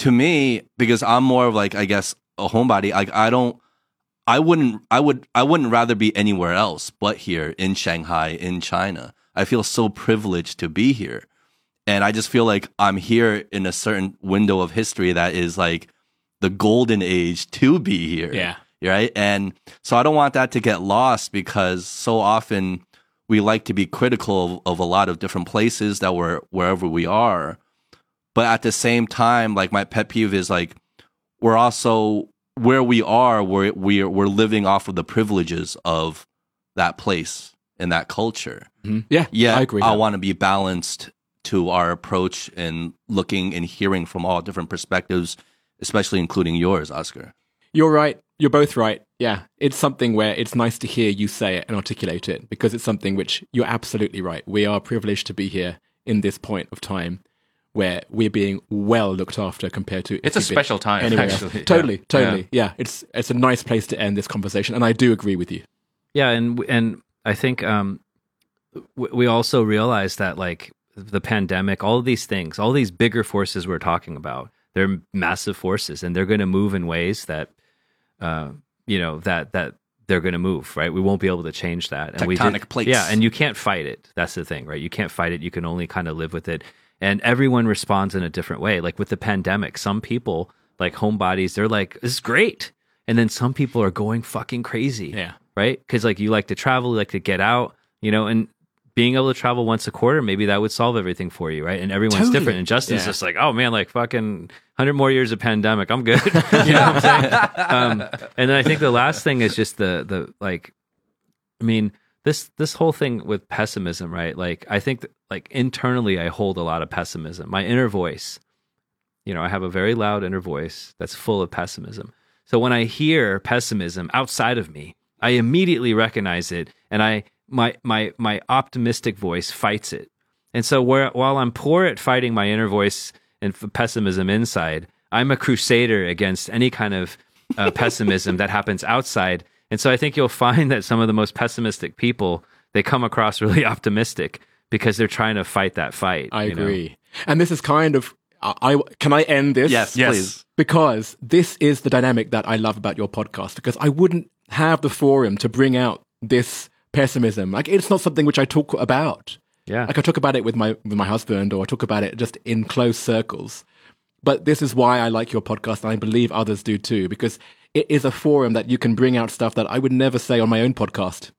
to me, because I'm more of like I guess a homebody. Like I don't, I wouldn't, I would, I wouldn't rather be anywhere else but here in Shanghai, in China. I feel so privileged to be here, and I just feel like I'm here in a certain window of history that is like the golden age to be here. Yeah. Right. And so I don't want that to get lost because so often we like to be critical of, of a lot of different places that we're wherever we are. But at the same time, like my pet peeve is like we're also where we are, we're we're we're living off of the privileges of that place and that culture. Mhm. Yeah, Yeah, I agree. I want to be balanced to our approach and looking and hearing from all different perspectives, especially including yours, Oscar. You're right. You're both right. Yeah. It's something where it's nice to hear you say it and articulate it because it's something which you're absolutely right. We are privileged to be here in this point of time where we're being well looked after compared to. It's a special time, anywhere else. actually. Yeah. Totally, Yeah. totally. Yeah. It's it's a nice place to end this conversation, and I do agree with you. Yeah, and and I think um, we also realize that like the pandemic, all of these things, all these bigger forces we're talking about, they're massive forces, and they're going to move in ways that, uh, you know, that that they're going to move. Right, we won't be able to change that. And we did- Tectonic plates. Yeah, and you can't fight it. That's the thing, right? You can't fight it. You can only kind of live with it. And everyone responds in a different way. Like with the pandemic, some people like homebodies, they're like, "This is great," and then some people are going fucking crazy Yeah. right? Because like you like to travel, you like to get out, you know, and being able to travel once a quarter, maybe that would solve everything for you, right? And everyone's Totally. different. And Justin's Yeah. just like, oh man, like fucking hundred more years of pandemic, I'm good. you know what I'm saying? Um, and then I think the last thing is just the the like, I mean, this this whole thing with pessimism, right? Like I think that, like internally, I hold a lot of pessimism. My inner voice, you know, I have a very loud inner voice that's full of pessimism. So when I hear pessimism outside of me, I immediately recognize it, and I my my my optimistic voice fights it. And so where, while I'm poor at fighting my inner voice and f- pessimism inside, I'm a crusader against any kind of uh, pessimism that happens outside. And so I think you'll find that some of the most pessimistic people they come across really optimistic because they're trying to fight that fight. I you know? agree. And this is kind of. I, I can I end this? Yes, Yes. please. because this is the dynamic that I love about your podcast because I wouldn't have the forum to bring out this pessimism. Like it's not something which I talk about. Yeah. Like I talk about it with my with my husband or I talk about it just in close circles. But this is why I like your podcast and I believe others do too because it is a forum that you can bring out stuff that I would never say on my own podcast.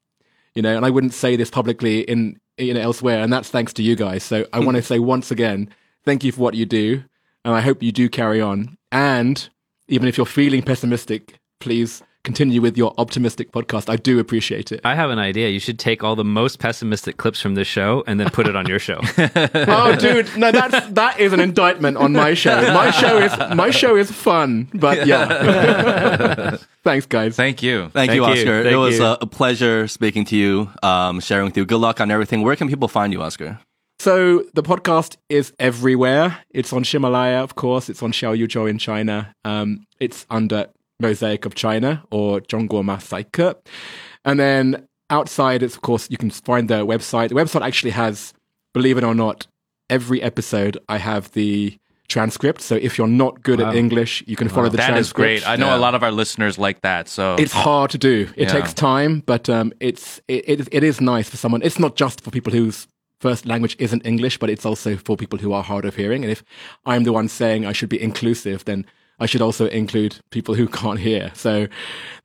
You know, and I wouldn't say this publicly in you know elsewhere and that's thanks to you guys. So I want to hmm. say once again, thank you for what you do and I hope you do carry on. And even if you're feeling pessimistic, please continue with your optimistic podcast. I do appreciate it. I have an idea. You should take all the most pessimistic clips from this show and then put it on your show. oh, dude, no, that's that is an indictment on my show. My show is my show is fun, but yeah. Thanks, guys. Thank you. Thank, Thank you, you. Oscar. it was you. A, a pleasure speaking to you, um, sharing with you. Good luck on everything. Where can people find you, Oscar? So the podcast is everywhere. It's on Himalaya, of course. It's on Xiao Yuzhou in China. Um, it's under Mosaic of China or Zhongguo Masaike. And then outside, it's of course you can find the website. The website actually has, believe it or not, every episode. I have the transcript. So if you're not good at English, you can follow the That is transcript. great. I know Yeah. a lot of our listeners like that. So It's hard to do. It Yeah. takes time, but um, it's it, it, it is nice for someone. It's not just for people whose first language isn't English, but it's also for people who are hard of hearing. And if I'm the one saying I should be inclusive, then I should also include people who can't hear. So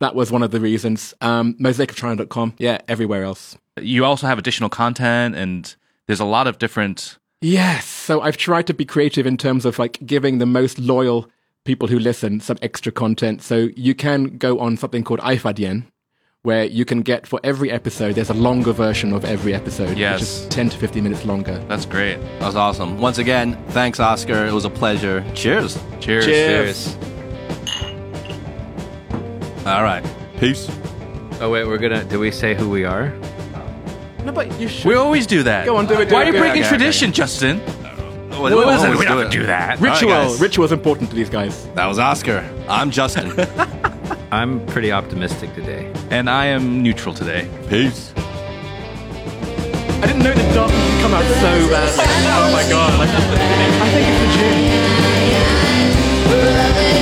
that was one of the reasons. Um, mosaicofchina.com. Yeah, everywhere else. you also have additional content, and there's a lot of different. Yes. So I've tried to be creative in terms of like giving the most loyal people who listen some extra content. So you can go on something called iFadien, where you can get for every episode, there's a longer version of every episode, which Yes. is 10 to 15 minutes longer. That's great. That was awesome. Once again, thanks, Oscar. It was a pleasure. Cheers. Cheers. Cheers. All right. Peace. Oh wait, we're gonna. Do we say who we are? No, but you should. We always do that. Go on, do it, do Why it, are you do it. breaking Okay, tradition, Justin? Oh, oh we don't do do that. Ritual. All right, guys. Ritual's important to these guys. That was Oscar. I'm Justin. I'm pretty optimistic today. And I am neutral today. Peace. I didn't know the darkness could come out so bad. Oh my god. I think it's the gin.